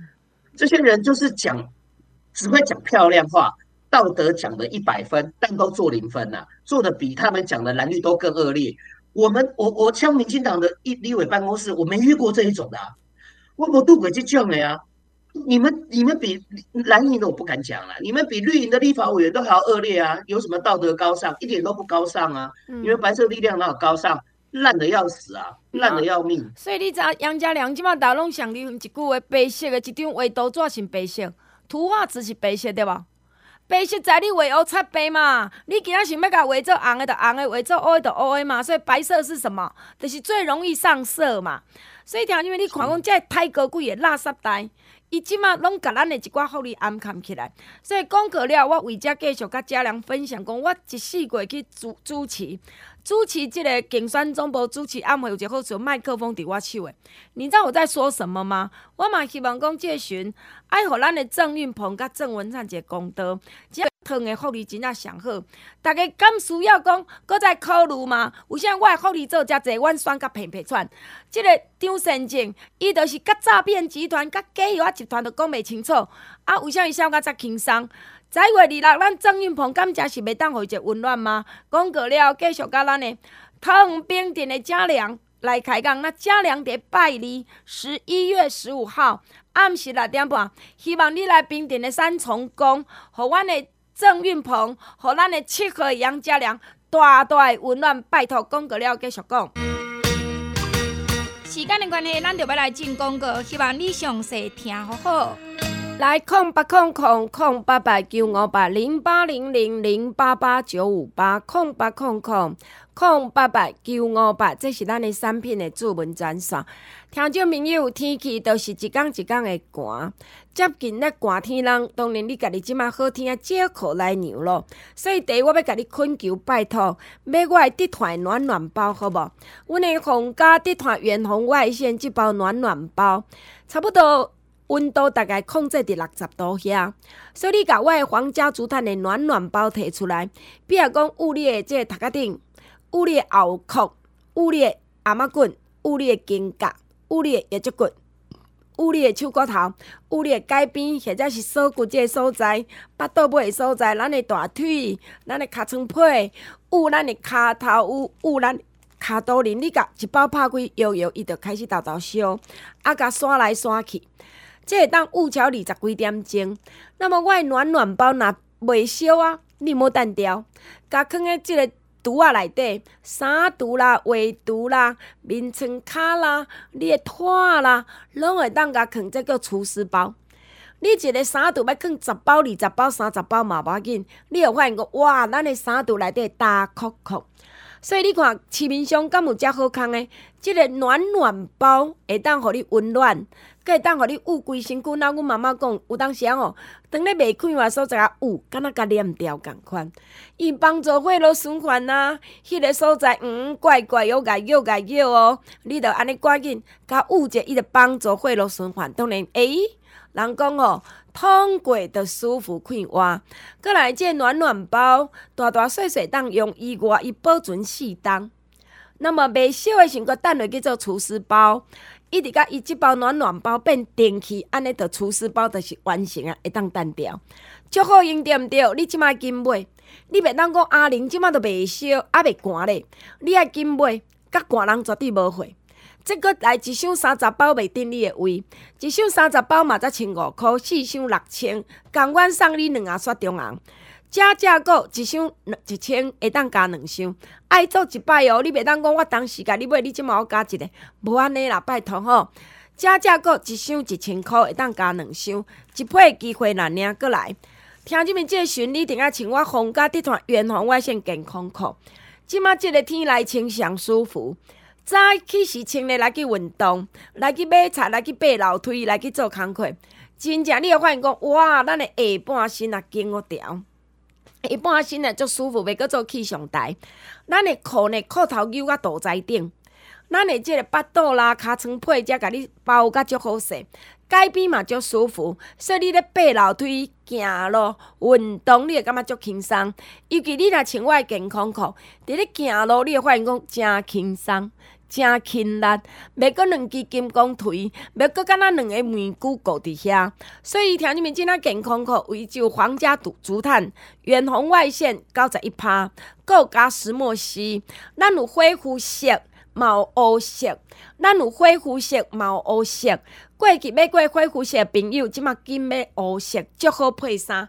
这些人就是讲，只会讲漂亮话，道德讲的一百分，但都做零分呐、啊，做的比他们讲的蓝绿都更恶劣。我们我我像民进党的一立委办公室，我没遇过这一种的、啊，我我渡鬼去叫了呀。你们你们比蓝营的我不敢讲了，你们比绿营的立法委员都还要恶劣啊！有什么道德高尚？一点都不高尚啊！嗯、你们白色力量哪有高尚？烂的要死啊，烂的要命。所以你知杨家良即马大拢上流行一句话，白色的一张画图纸是白色，图画纸是白色对吧？白色在你画乌擦白嘛，你今仔想要甲画做红的，就红的；画做乌的，就乌的嘛。所以白色是什么？就是最容易上色嘛。所以听因为你看讲这太高贵的垃圾袋。伊即马拢甲咱的一寡福利暗藏起来，所以讲过了，我为遮继续甲家良分享讲，我一四月去主主持主持即个竞选总部主持暗会有一个好处，麦克风伫我手诶。你知道我在说什么吗？我嘛希望讲这巡爱互咱的郑运鹏甲郑文灿一个公道。即个汤的福利真正上好，大家敢需要讲，搁再考虑吗？为啥我的福利做遮济，阮选甲平平喘？即、个张善政，伊就是甲诈骗集团、甲假药集团都讲袂清楚。啊，为啥伊笑甲遮轻松？十一月二六，咱郑运鹏敢真是袂当互伊一个温暖吗？讲过了，继续甲咱的桃园平镇的嘉良来开讲。那嘉良伫拜二十一月十五号暗时六点半，希望你来冰镇的三重宫，互阮的。郑运鹏，和咱的七号杨家良，大大的温暖，拜托广告了，继续讲。时间的关系，咱就要来进广告，希望你详细听好好。来，空八空空空八八九五八零八零零零八八九五八空八空空空八八九五八，这是咱的产品的主文专线。听众朋友，天气都是一天一天的寒，接近咧寒天人，当然你家己即马好听啊，借口来牛咯。所以第一，我要甲你恳求拜托，买我的地毯暖暖包，好无？阮的红家地毯远红外线这包暖暖包，差不多。温度大概控制伫六十度遐，所以你甲我的皇家竹炭的暖暖包摕出来，比如讲有你的这个头壳顶，有你的后壳，捂你的頷仔骨，捂你的肩胛，捂你的腰脊骨，捂你的手骨头，捂你的改边，或者是锁骨这个所在，巴肚尾的所在，咱的大腿，咱的尻川皮，捂咱的骹头，捂捂咱骹肚仁，你甲一包拍开，摇摇，伊就开始豆豆烧，啊，甲刷来刷去，这会当捂超二十几点钟。那么我的暖暖包若袂烧啊，你莫单调，甲放在即个。橱啊内底，衫橱啦、鞋橱啦、眠床卡啦、你的拖啦，拢会当甲放，这个厨师包。你一个衫橱要放十包、二十包、三十包嘛无要紧，你会发现哇，咱的衫橱内底大酷酷。所以你看市面上敢有遮好康诶，即、个暖暖包会当互你温暖。会当互你捂规身躯，那阮妈妈讲，有当时哦，当你袂开话所在啊捂，敢若甲黏掉共款。伊帮助血路循环呐、啊，迄、那个所在嗯怪怪又碍又碍又哦，你着安尼赶紧甲捂者，伊着帮助血路循环。当然，诶、欸，人讲哦，通过着舒服快活。过来，这暖暖包大大细细当用伊外，伊保存四冬。那么未烧的时阵，等落去做厨师包。一直甲伊即包暖暖包变电器，安尼着除湿包着是完成啊，会当单调，足好用对毋对？你即摆紧买，你袂当讲阿玲即摆着未烧，还袂寒咧，你爱紧买，甲寒人绝对无会。即个来一箱三十包袂顶你的胃，一箱三十包嘛才千五箍，四箱六千，共阮送你两盒雪中红。加价购一箱一千，会当加两箱，爱做一摆哦。你袂当讲我当时甲你买，你即马我加一个，无安尼啦，拜托吼。加价购一箱一千箍，会当加两箱，一配机会难领过来。听即面这个巡，你定要穿我红家地团远红外线健康裤。即马即个天来穿上舒服，早起时穿咧来去运动，来去买菜，来去爬楼梯，来去做工课。真正你会发现讲，哇，咱的下半身也经我调。一般身呢，足舒服，袂阁做气象台。咱的裤呢，裤头扭甲肚脐顶。咱的即个腹肚啦、尻川皮，才甲你包甲足好势。改边嘛足舒服，所以你咧爬楼梯、行路、运动，你会感觉足轻松。尤其你若穿我的健康裤，伫咧行路，你会发现讲真轻松。真轻力，要搁两支金刚腿，要搁敢若两个棉龟固伫遐。所以听你们即仔健康裤，为就皇家竹竹炭，远红外线九十一趴，阁加石墨烯。咱有灰肤色、毛乌色，咱有灰肤色、毛乌色。过去买过灰肤色的朋友，即马紧买乌色，足好配衫。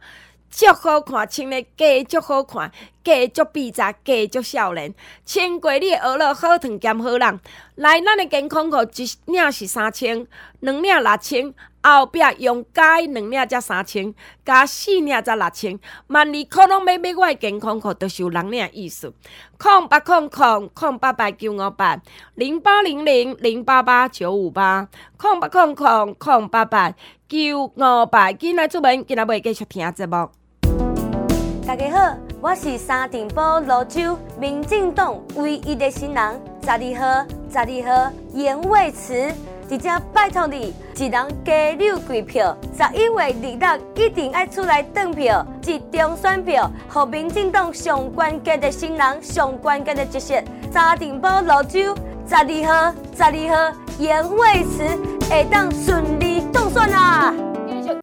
足好看，穿的加足好看，加足笔杂，加足少年。穿过你的学了好烫兼好人。来，咱的健康裤一领是三千，两领六千，后壁用加两领才三千，加四领才六千。万二可能买买我的健康裤，都是有六领意思。空八空空空八八九五八零八零零零八八九五八空八空空空八八九五八。今仔出门，今仔袂继续听节目。大家好，我是三重埔芦洲民进党唯一的新人，十二号，十二号颜蔚慈，直接拜托你，一人加六贵票，十一月二日一定要出来登票，集中选票，和民进党上关键的新人，上关键的角色，三重埔芦洲，十二号，十二号颜蔚慈会当顺利当选啊！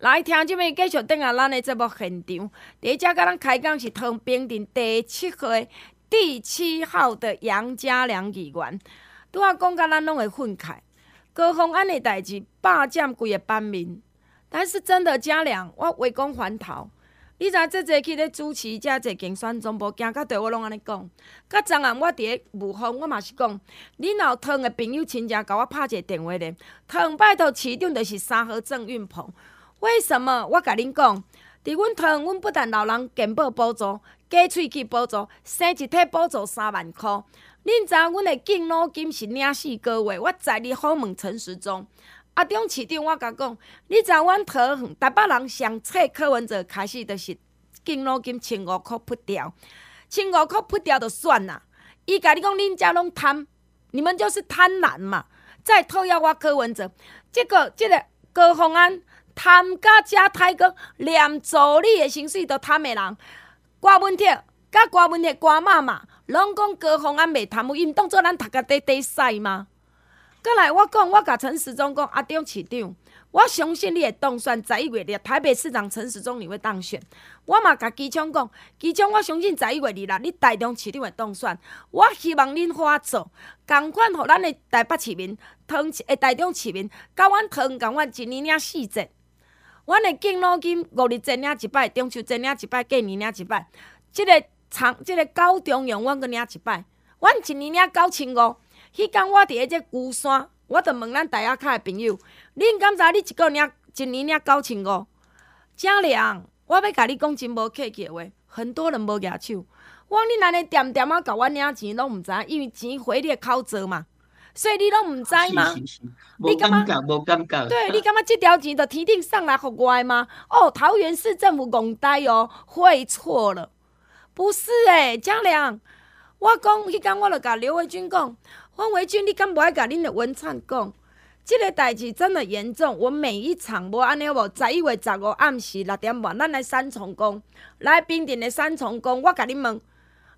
来听这边继续等下咱的节目现场。第一家甲咱开讲是唐平镇第七回第七号的杨家良议员。拄仔讲甲咱拢会愤慨，高风安的代志霸占规个班面。但是真的家良，我围攻还头。你知这节去咧主持这节竞选总部，行到对我拢安尼讲。甲昨暗我伫咧武峰，我嘛是讲，你若有唐的朋友亲戚甲我拍一个电话咧，汤拜托市长就是三和郑运鹏。为什么我甲恁讲？伫阮汤，阮不但老人健保补助、加喙齿补助、生一体补助三万块。恁知影阮的敬老金是领四个月。我在你访问陈时中，阿中市长，我甲讲，你知影阮糖，台北人上册柯文哲开始就是敬老金千五块不掉，千五块不掉就算啦。伊甲你讲，恁家拢贪，你们就是贪婪嘛。再讨要我柯文哲，结果这个高虹安。贪甲遮太高，连助理的薪水都贪的人，郭文铁甲歌文的歌妈嘛，拢讲高虹安袂贪污，因当做咱读个短短赛吗？过来我讲，我甲陈时中讲，阿中市长，我相信你会当选，十一月的台北市长陈时中你会当选。我嘛甲机枪讲，机枪我相信十一月二日你台中市长会当选。我希望恁好啊做，共款互咱的台北市民，汤诶台中市民，甲阮汤共阮一年领四节，阮的敬老金五日再领一摆，中秋再领一摆，过年领一摆，即、这个长即、这个高中央阮阁领一摆，阮一年领九千五。迄天我伫个只龟山，我着问咱大亚卡的朋友，恁敢知你一个领一年领九千五？正凉。我要甲你讲真无客气的话，很多人无举手。我讲你安尼点点啊，甲我领钱拢毋知，因为钱回你的口做嘛，所以你拢毋知吗？你感觉无感觉？对，你感觉即条钱着天顶送来互我的吗？哦，桃园市政府戆呆哦，会错了，不是诶、欸，正凉。我讲迄天我着甲刘维军讲，黄维军，你敢无爱甲恁的文灿讲？这个代志真的严重，我每一场无安尼无，十一月十五暗时六点半，咱来三重宫，来平镇的三重宫，我甲你问，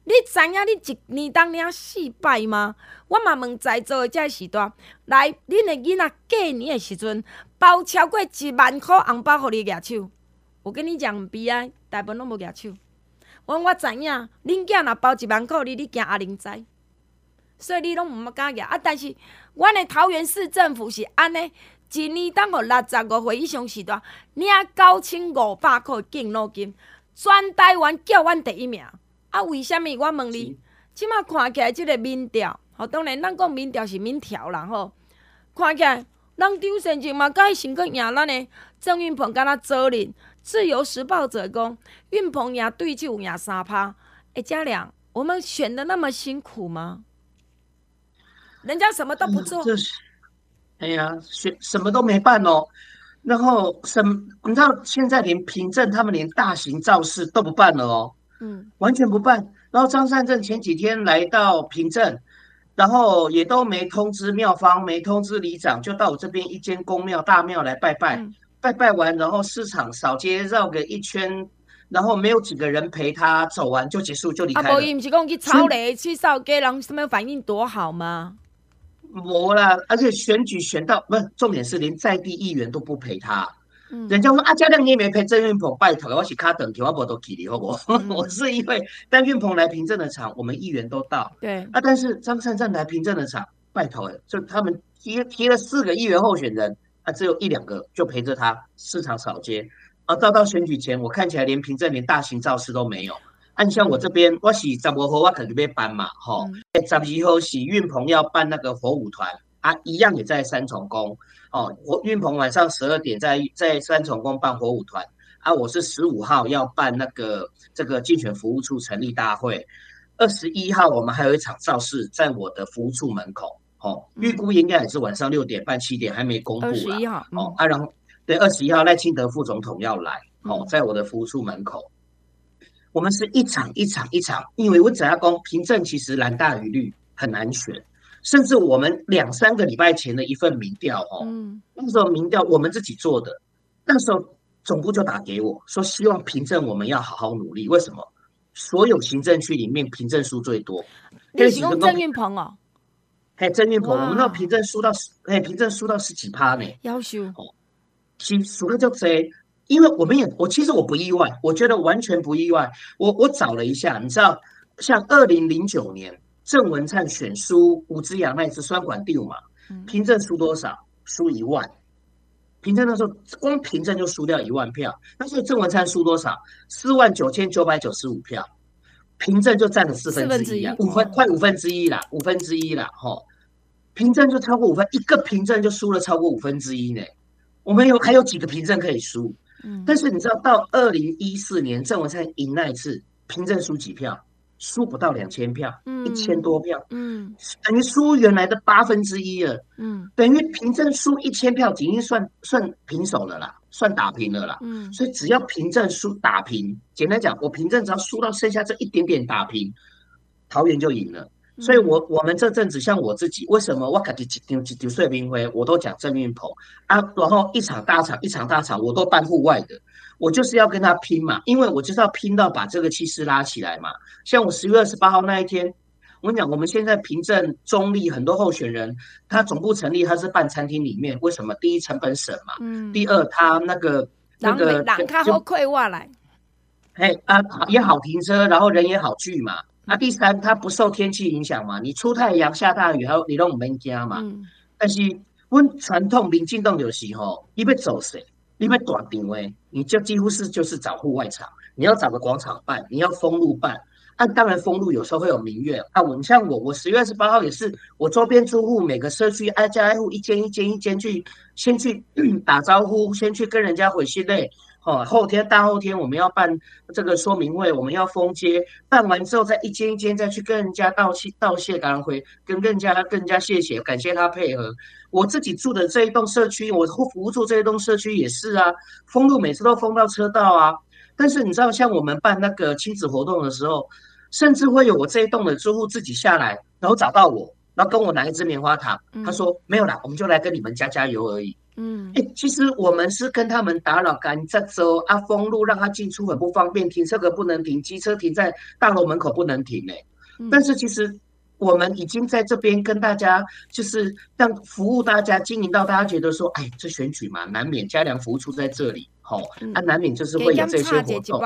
你知影你一年当领四摆吗？我嘛问在座的这时段，来，恁的囡仔过年的时阵，包超过一万块红包互你举手，我跟你讲，悲哀，大部分拢无举手。我我知影，恁囝若包一万块，你你惊阿玲知？所以你拢毋敢举啊！但是，阮的桃园市政府是安尼，一年当互六十五岁以上时段领九千五百块敬老金，全台湾叫阮第一名。啊，为什物？我问你，即马看起来即个民调，吼，当然咱讲民调是民调啦，吼，看起来人张先生嘛，甲伊先阁赢咱的郑运鹏，敢若做人。自由时报者讲，运鹏赢对手赢三趴。哎，嘉良，我们选的那么辛苦吗？人家什么都不做，嗯、哎呀，选什么都没办哦。然后什，你知道现在连凭证他们连大型造势都不办了哦，嗯，完全不办。然后张善政前几天来到平镇，然后也都没通知庙方，没通知里长，就到我这边一间公庙大庙来拜拜，嗯、拜拜完，然后市场扫街绕个一圈，然后没有几个人陪他走完就结束就离开了。啊，不，伊不是讲去草雷去扫街，人什么反应多好吗？没啦，而且选举选到不是重点是连在地议员都不陪他，嗯、人家说啊，嘉亮你也没陪郑运鹏拜头，我是卡等，我不都给你好不？嗯、我是因为但运鹏来平镇的场，我们议员都到，对。啊，但是张善政来平镇的场拜头，就他们提提了四个议员候选人，啊，只有一两个就陪着他市场扫街，啊，到到选举前，我看起来连平镇连大型造势都没有。按像我这边，我是十五号我肯定要办嘛，吼、哦。十二号是运鹏要办那个火舞团啊，一样也在三重宫哦。我运鹏晚上十二点在在三重宫办火舞团啊。我是十五号要办那个这个竞选服务处成立大会，二十一号我们还有一场造势在我的服务处门口，哦，预估应该也是晚上六点半七点还没公布。二十一号，哦，啊，然后对，二十一号赖清德副总统要来，哦，在我的服务处门口。我们是一场一场一场，因为我只要讲凭证其实蓝大于绿很难选，甚至我们两三个礼拜前的一份民调哦，嗯、那时候民调我们自己做的，那时候总部就打给我说，希望凭证我们要好好努力。为什么？所有行政区里面凭证书最多，你是用郑运鹏哦，嘿，郑运鹏，我们那凭证输到十，嘿，凭证输到十几趴呢，夭寿哦，其实输了就贼。因为我们也，我其实我不意外，我觉得完全不意外。我我找了一下，你知道，像二零零九年郑文灿选输吴志扬那一次双管定嘛，凭证输多少？输一万。凭证那时候光凭证就输掉一万票，那所以郑文灿输多少？四万九千九百九十五票，凭证就占了四分之一啊，五分快五分之一啦，五分之一啦，吼，凭证就超过五分，一个凭证就输了超过五分之一呢。我们有还有几个凭证可以输？但是你知道，到二零一四年郑文灿赢那一次，平镇输几票？输不到两千票，一千多票，嗯，等于输原来的八分之一了，嗯，等于平镇输一千票，已经算算平手了啦，算打平了啦，嗯，所以只要平镇输打平，简单讲，我平镇只要输到剩下这一点点打平，桃园就赢了。所以我，我我们这阵子像我自己，为什么我感觉几丢几丢碎冰灰，我都讲郑运鹏啊，然后一场大场一场大场，我都办户外的。我就是要跟他拼嘛，因为我就是要拼到把这个气势拉起来嘛。像我十月二十八号那一天，我跟你讲，我们现在凭证中立很多候选人，他总部成立，他是办餐厅里面，为什么？第一成本省嘛，嗯，第二他那个那个人他好快话来，哎啊也好停车，然后人也好聚嘛。那、啊、第三，它不受天气影响嘛，你出太阳下大雨，还有你都没惊嘛。嗯、但是温传统民进党有时候，你要走谁，你要短定位，你就几乎是就是找户外场，你要找个广场办，你要封路办。啊，当然封路有时候会有民怨啊。我像我，我十月二十八号也是，我周边住户每个社区挨家挨户一间一间一间去，先去 打招呼，先去跟人家回信类。哦，后天大后天我们要办这个说明会，我们要封街，办完之后再一间一间再去跟人家道歉道谢，感恩回跟更加更加谢谢，感谢他配合。我自己住的这一栋社区，我服务住这一栋社区也是啊，封路每次都封到车道啊。但是你知道，像我们办那个亲子活动的时候，甚至会有我这一栋的住户自己下来，然后找到我，然后跟我拿一支棉花糖，他说没有啦，我们就来跟你们加加油而已。嗯，哎、欸，其实我们是跟他们打扰赶这周啊，封路让他进出很不方便，停车格不能停，机车停在大楼门口不能停呢、欸。嗯、但是其实我们已经在这边跟大家，就是让服务大家，经营到大家觉得说，哎，这选举嘛，难免家良服务处在这里，吼、啊，难免就是会有这些活动。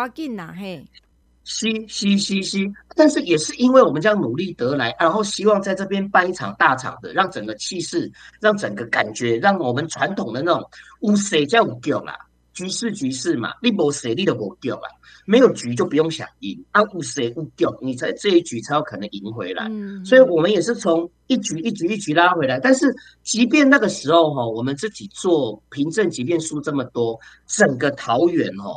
是是是是，但是也是因为我们这样努力得来，然后希望在这边办一场大场的，让整个气势，让整个感觉，让我们传统的那种有势叫有局啦，局势局势嘛，你无势你就无局啦，没有局就不用想赢啊，有势有局，你才这一局才有可能赢回来。嗯，所以我们也是从一局一局一局拉回来，但是即便那个时候哈，我们自己做凭证，即便输这么多，整个桃园哈。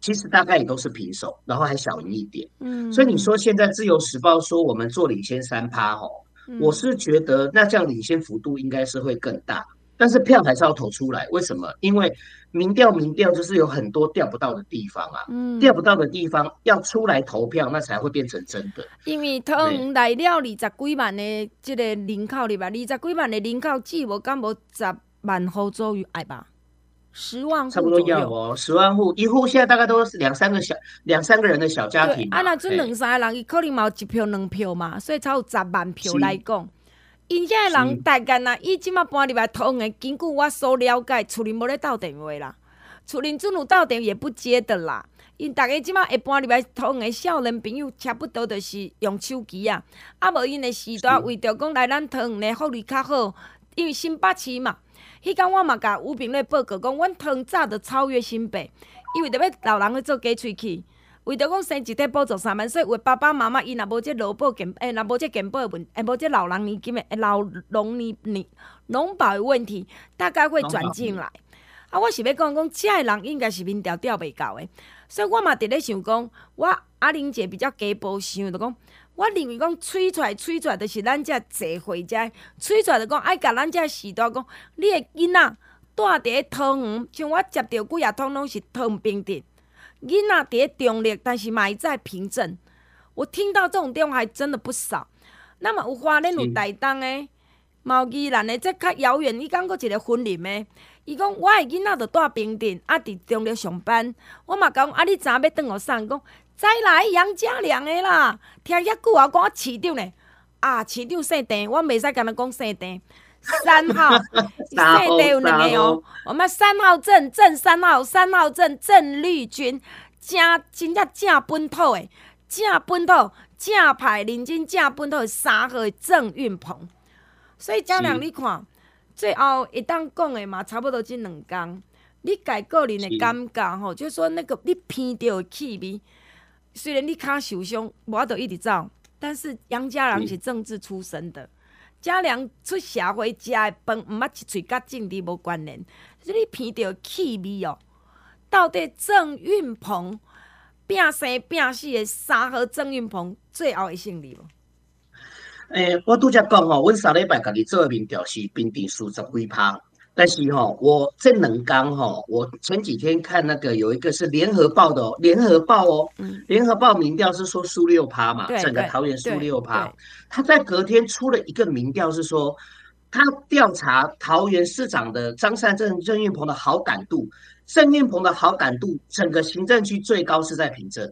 其实大概也都是平手，然后还小赢一点。嗯，所以你说现在自由时报说我们做领先三趴哦，嗯、我是觉得那这样领先幅度应该是会更大，但是票还是要投出来。为什么？因为民调民调就是有很多调不到的地方啊，嗯，调不到的地方要出来投票，那才会变成真的。因为桃园来了二十几万的这个人口里吧，二十几万的人口只无敢无十万户左右爱吧。十万户差不多要哦，十万户一户现在大概都是两三个小两三个人的小家庭。啊，那这两三个人，伊可能嘛有一票两票嘛，所以才有十万票来讲。因现在人大概呐，伊即马搬入来桃园，根据我所了解，厝里无咧斗电话啦，厝里阵有斗电话也不接的啦。因大家即马会搬入来桃园的少年朋友，差不多就是用手机啊。啊，无因的时代为着讲来咱桃园的福利较好，因为新北市嘛。迄天我嘛甲吴炳瑞报告讲，阮汤早就超越新北，因为着要老人去做假喙齿，为着讲生一块补助三万，所以为爸爸妈妈伊若无这劳保健，诶、若无这健保问，诶，无这老人年金诶，老农年年农保的问题，大概会转进来。啊，我是要讲讲，遮个人应该是民调调袂到诶，所以我嘛伫咧想讲，我阿玲姐比较加保守，着讲。我认为讲吹出来，吹出来就是咱遮坐会者，吹出来就讲爱甲咱遮时代讲，你的囡仔住伫咧桃园，像我接到几啊通拢是桃园平镇，囡仔伫咧中立，但是嘛会在平镇。我听到这种电话还真的不少。那么有花莲有台东的，毛宜兰的，这较遥远。伊讲过一个婚礼的，伊讲我的囡仔就住平镇，啊伫中立上班。我嘛讲啊，你昨要转互送？讲。再来杨家良的啦，听遐久啊，讲市长呢，啊市长姓郑，我袂使甲人讲姓郑。三号，姓郑有两个哦，我们三号镇镇三号，三号镇郑丽君，正真正正本土的，正本土正派认真正本土的三号郑运鹏。所以家良，你看最后一当讲的嘛，差不多即两工，你家个人的感觉吼，就是说那个你鼻到的气味。虽然你卡受伤，我都一直走，但是杨家良是政治出身的，家良出社会食的饭，毋捌一喙甲政治无关联。所以你闻到气味哦，到底郑运鹏拼生拼死的三号郑运鹏最后会胜利无？诶、欸，我拄则讲哦，阮三礼拜家己做民调是平地输十几趴。但是哈，我这能刚哈，我前几天看那个有一个是联合报的哦，联合报哦，联合报民调是说输六趴嘛，整个桃园输六趴。他在隔天出了一个民调是说，他调查桃园市长的张善政、郑运鹏的好感度，郑运鹏的好感度整个行政区最高是在平镇。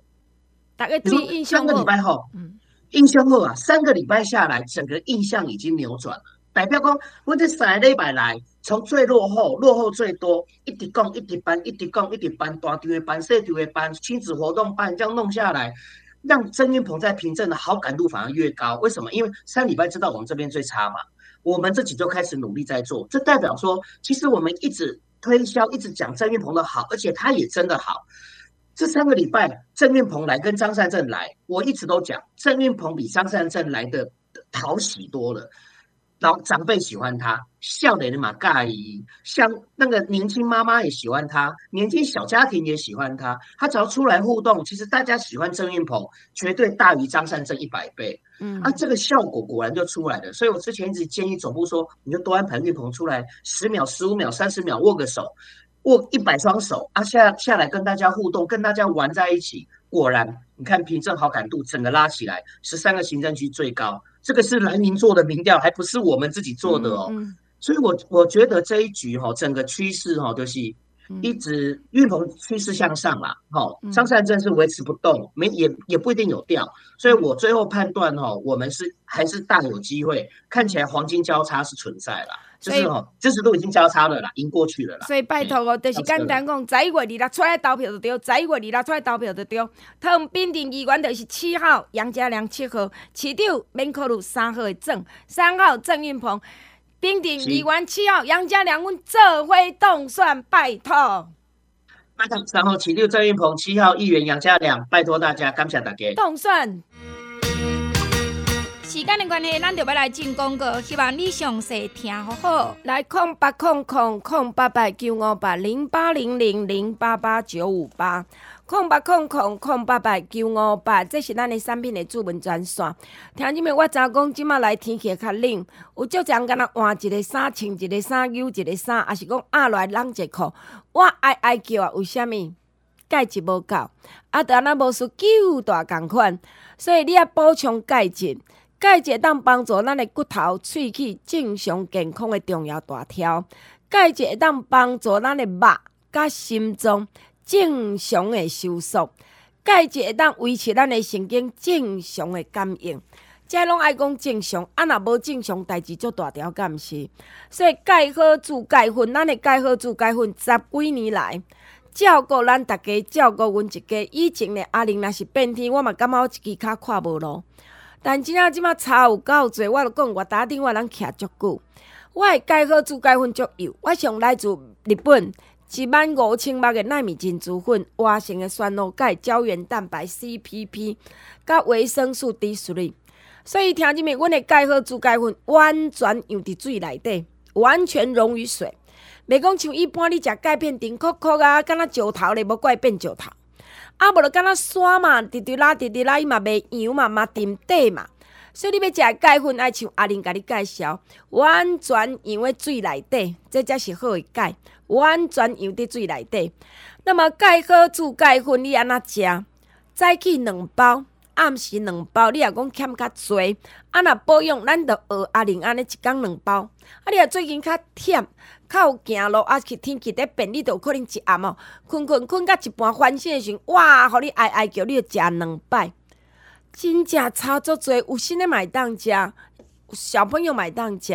大概第一印象，三个礼拜后，嗯，印象后啊，三个礼拜下来，整个印象已经扭转了。代表讲，我这三个礼拜来，从最落后、落后最多，一直讲一直办，一直讲一直办，大场的办、小场的办，亲子活动办，这样弄下来，让郑运鹏在平镇的好感度反而越高。为什么？因为三礼拜知道我们这边最差嘛。我们自己就开始努力在做，这代表说，其实我们一直推销，一直讲郑运鹏的好，而且他也真的好。这三个礼拜，郑运鹏来跟张善政来，我一直都讲，郑运鹏比张善政来的讨喜多了。老长辈喜欢他，笑脸的马盖伊，像那个年轻妈妈也喜欢他，年轻小家庭也喜欢他。他只要出来互动，其实大家喜欢郑运鹏，绝对大于张善政一百倍。嗯，啊，这个效果果然就出来了。所以我之前一直建议总部说，你就多安排运鹏出来，十秒、十五秒、三十秒握个手，握一百双手啊，下下来跟大家互动，跟大家玩在一起。果然，你看平镇好感度整个拉起来，十三个行政区最高。这个是蓝营做的民调，还不是我们自己做的哦。所以我，我我觉得这一局哈、哦，整个趋势哈、哦，就是一直运鹏趋势向上啦。哈、哦，上善政是维持不动，没也也不一定有掉。所以我最后判断哈、哦，我们是还是大有机会，看起来黄金交叉是存在啦。就是哦，支持度已经交叉了啦，赢过去了啦。所以拜托哦，就是简单讲，十一月二六出来投票就对，十一月二六出来投票就对。汤 bình 定议员就是七号杨家良七号，市长免考虑三号的郑，三号郑运鹏，bình 定议员七号杨家良，阮做伙动算，拜托。拜托，三号市长郑运鹏，七号议员杨家良，拜托大家，感谢大家。动算。时间的关系，咱就要来进广告，希望你详细听好好。来，空八空空空八八九五八零八零零零八八九五八，空八空空空八八九五八，这是咱的产品的主文专线。听你们，我知讲即马来天气较冷，有足侪人敢若换一个衫，穿一个衫，有一个衫，还是讲压落来冷一裤，我爱爱叫啊！为虾米？钙质无够，啊，得安那无输九大共款，所以你要补充钙质。钙质当帮助咱的骨头、喙齿正常健康的重要大条。钙质会当帮助咱的肉甲心脏正常的收缩。钙质会当维持咱的神经正常的感应。这拢爱讲正常，啊若无正常代志做大条，敢毋是？所以钙好煮钙粉，咱的钙好煮钙粉十几年来照顾咱大家，照顾阮一家。以前的阿玲若是变天，我嘛感觉我一支脚看无路。但真正即马差有够侪，我着讲我打电话人徛足久。我的钙好煮钙粉足油，我上来自日本一万五千目的纳米珍珠粉，活性的酸乳钙、胶原蛋白、CPP，甲维生素 D3。所以听入面，阮的钙好煮钙粉完全用伫水内底，完全溶于水，袂讲像一般你食钙片顶壳壳啊，敢若石头咧，无怪变石头。啊，无就敢若山嘛，直直拉直直拉，伊嘛袂扬嘛，嘛沉底嘛。所以你要食钙粉，爱像阿玲甲你介绍，完全用喺水内底，这才是好的钙，完全用伫水内底。那么钙好处钙粉，你安怎食？再去两包，暗时两包。你若讲欠较济，啊，若保养，咱着学阿玲安尼一工两包。啊，你若最近较忝。较有行路，啊，去天气在变，你着有可能一暗哦，困困困到一半翻身的时阵，哇，互你哀哀叫，你着食两摆，真正差足多。有心的买当食，小朋友买当食，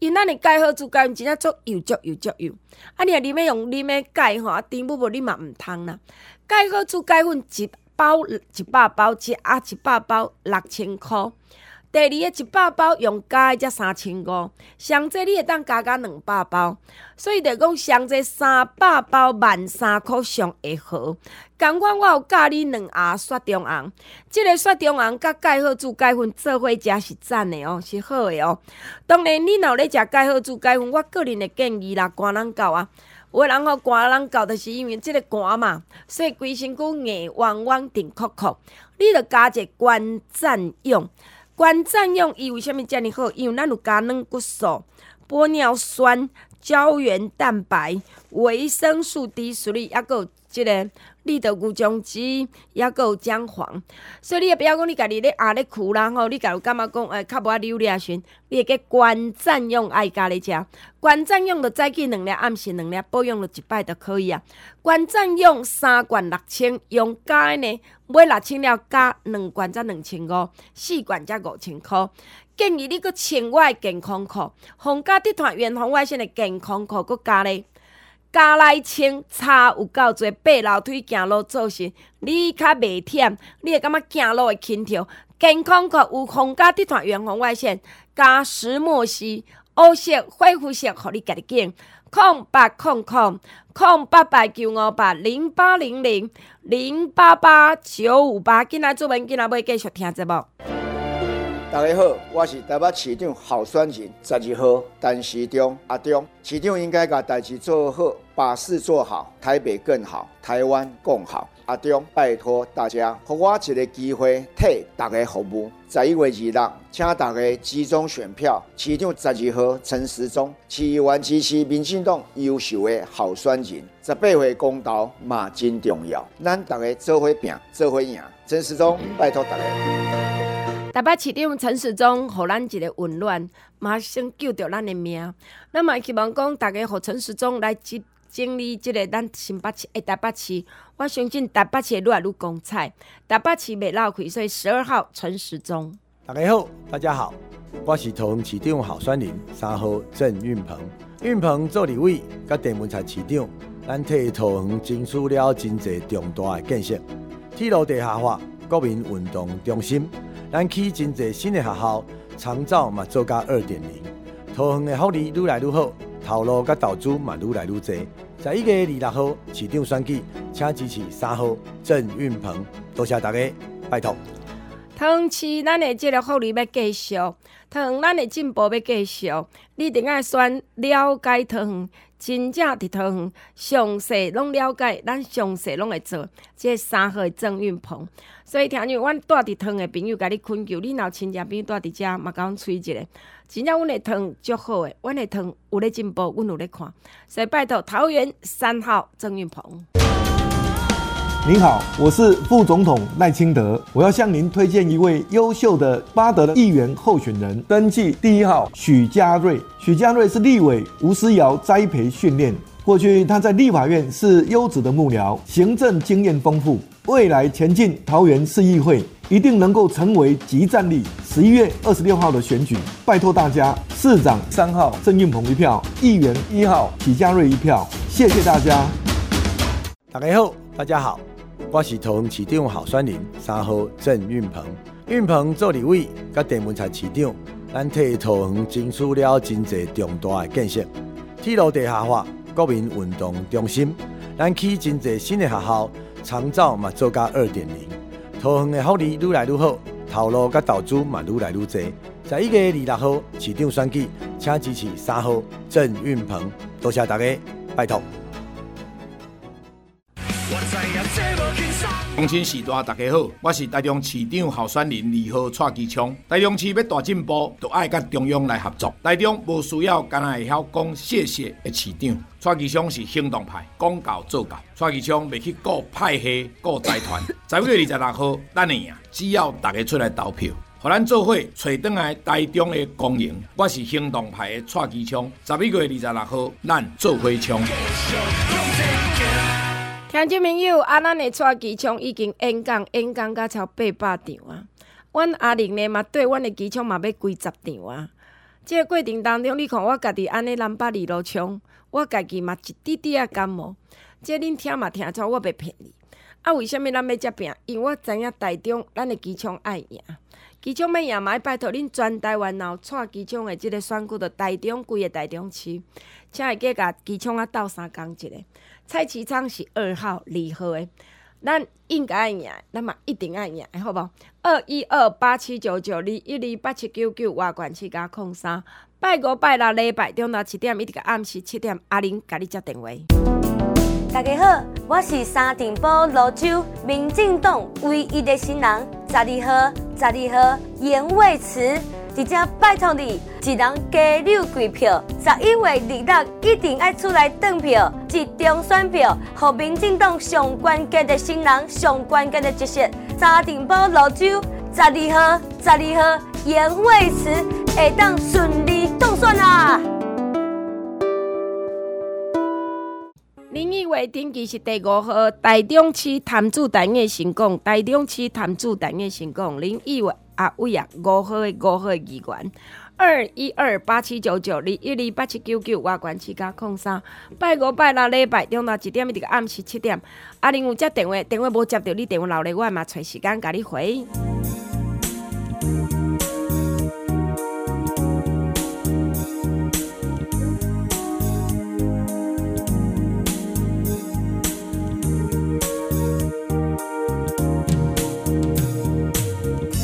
因咱的钙好煮钙，真正足油足油足油。啊，你若你要用啉的钙吼，啊，甜不不你嘛毋通啦。钙好煮钙粉一包一百包，一盒一百包六千箍。第二个一百包用加的才三千五，上济你会当加加两百包，所以就讲上济三百包万三箍上会好。共款我有教你两盒雪中红，即、这个雪中红甲钙好煮钙粉做伙食是赞的哦，是好的哦。当然你若有咧食钙好煮钙粉，我个人的建议啦，寒人教啊，有的人吼寒人到，就是因为即个寒嘛，所以规身躯硬汪汪、甜酷酷，你着加一个关占用。关占用伊为虾物遮尔好？因为咱有加软骨素、玻尿酸、胶原蛋白、维生素 D 3，抑阁有即个你着牛樟芝，抑阁有姜黄，所以你也不要讲你家己咧啊咧苦啦吼，你家有感觉讲诶较无溜咧时，你会记关赞用爱加咧食，关赞用着早起两粒，暗时两粒，保养着一摆着可以啊。关赞用三罐六千，用加诶呢，买六千了加两罐才两千五，四罐才五千箍。建议你阁穿我诶健康裤，皇家集团远红外线诶健康裤阁加咧。加来穿，差有够济，爬楼梯行路做事，你较袂忝，你会感觉行路会轻巧。健康裤有皇家集团远红外线，加石墨烯，黑色、恢复色，互你家己拣。空八空空空八八九五八零八零零零八八九五八，进来做文，进来要继续听节目。大家好，我是台北市长候选人十二号陈时中阿中，市长应该把代志做好，把事做好，台北更好，台湾更好。阿中，拜托大家，给我一个机会，替大家服务。十一月二日，请大家集中选票，市长十二号陈时中，市议员支持民进党优秀的候选人。十八岁公道嘛真重要，咱大家做伙拼，做伙赢。陈时中，拜托大家。台北市长陈时中，予咱一个温暖，马上救着咱的命。那么希望讲大家和陈时中来整整理这个咱新北市诶台北市，我相信台北市会愈来愈光彩。台北市未老亏，所以十二号陈时中。大家好，大家好，我是桃园市长候选人三号郑运鹏。运鹏做立委，甲电文财市长，咱替桃园争取了真济重大的建设，铁路地下化、国民运动中心。咱起真济新的学校，长照嘛做甲二点零，桃园的福利愈来愈好，头路甲投资嘛愈来愈济。十一月二六号市长选举，请支持三号郑运鹏，多谢大家，拜托。桃园市咱的这个福利要继续，桃园咱的进步要继续，你一定要选了解桃园。真正伫桃园，详细拢了解，咱详细拢会做。即、三号郑运鹏，所以听日，阮住伫桃园的朋友，甲你恳求，你若亲戚朋友住伫遮，嘛甲阮催一下。真正阮的汤足好诶，阮的汤有咧进步，阮有咧看，所以拜托桃园三号郑运鹏。您好，我是副总统赖清德，我要向您推荐一位优秀的巴德的议员候选人，登记第一号许家瑞。许家瑞是立委吴思瑶栽培训练，过去他在立法院是优质的幕僚，行政经验丰富，未来前进桃园市议会一定能够成为即战力。十一月二十六号的选举，拜托大家，市长三号郑运鹏一票，议员一号许家瑞一票，谢谢大家。打开后，大家好。我是桃园市长候选人三号郑运鹏。运鹏做立委，甲电文财市长，咱替桃园争取了真济重大的建设，铁路地下化、国民运动中心，咱起真济新的学校，长照嘛做甲二点零，桃园的福利愈来愈好，头路甲投资嘛愈来愈多。十一月二六号市长选举，请支持三号郑运鹏，多谢大家，拜托。乡亲时代，大家好，我是台中市长候选人李浩蔡其昌。台中市要大进步，就爱甲中央来合作。台中无需要干那会晓讲谢谢的市长。蔡其昌是行动派，讲到做到。蔡其昌未去顾派系、顾财团。十一月二十六号，咱会赢，只要大家出来投票，和咱做伙找倒来台中的公营。我是行动派的蔡其昌。十一月二十六号，咱做伙冲。听众朋友，啊，咱的蔡机场已经演讲演讲到超八百场啊！阮阿玲呢嘛对阮的机场嘛要几十场啊！这个过程当中，你看我家己安尼南北二路冲，我家己嘛一滴滴啊感冒。这恁听嘛听出我袂骗你。啊，为什么咱要遮拼？因为我知影台中咱的机场爱赢，其昌要赢嘛，拜托恁全台湾闹蔡其昌的这个选区的台中规个台中区，请会记甲其昌啊斗三工一个。蔡其昌是二号、二号的，咱应该爱赢，咱嘛一定爱赢，好无？二一二八七九九二一二八七九九外管七加空三，拜五拜六礼拜中昼七点一直到暗时七点，阿玲甲你接电话。大家好，我是三重埔芦洲民进党唯一的新人，十二号，十二号颜蔚慈。直接拜托你，一人加六贵票，十一月二日一定要出来登票，集中选票，和民进党上关键的新人、上关键的角色，沙丁堡芦洲十二号、十二号颜蔚慈会当顺利当选啊！林义伟登记是第五号，台中市潭子单元成功，台中市潭子单元成功，林义伟阿伟啊，五号的五号的议员，二一二八七九九二一二八七九九，外关七加空三，拜五拜六礼拜中昼一点一直暗时七点，阿玲有接电话，电话无接到，你电话留咧，我嘛找时间甲你回。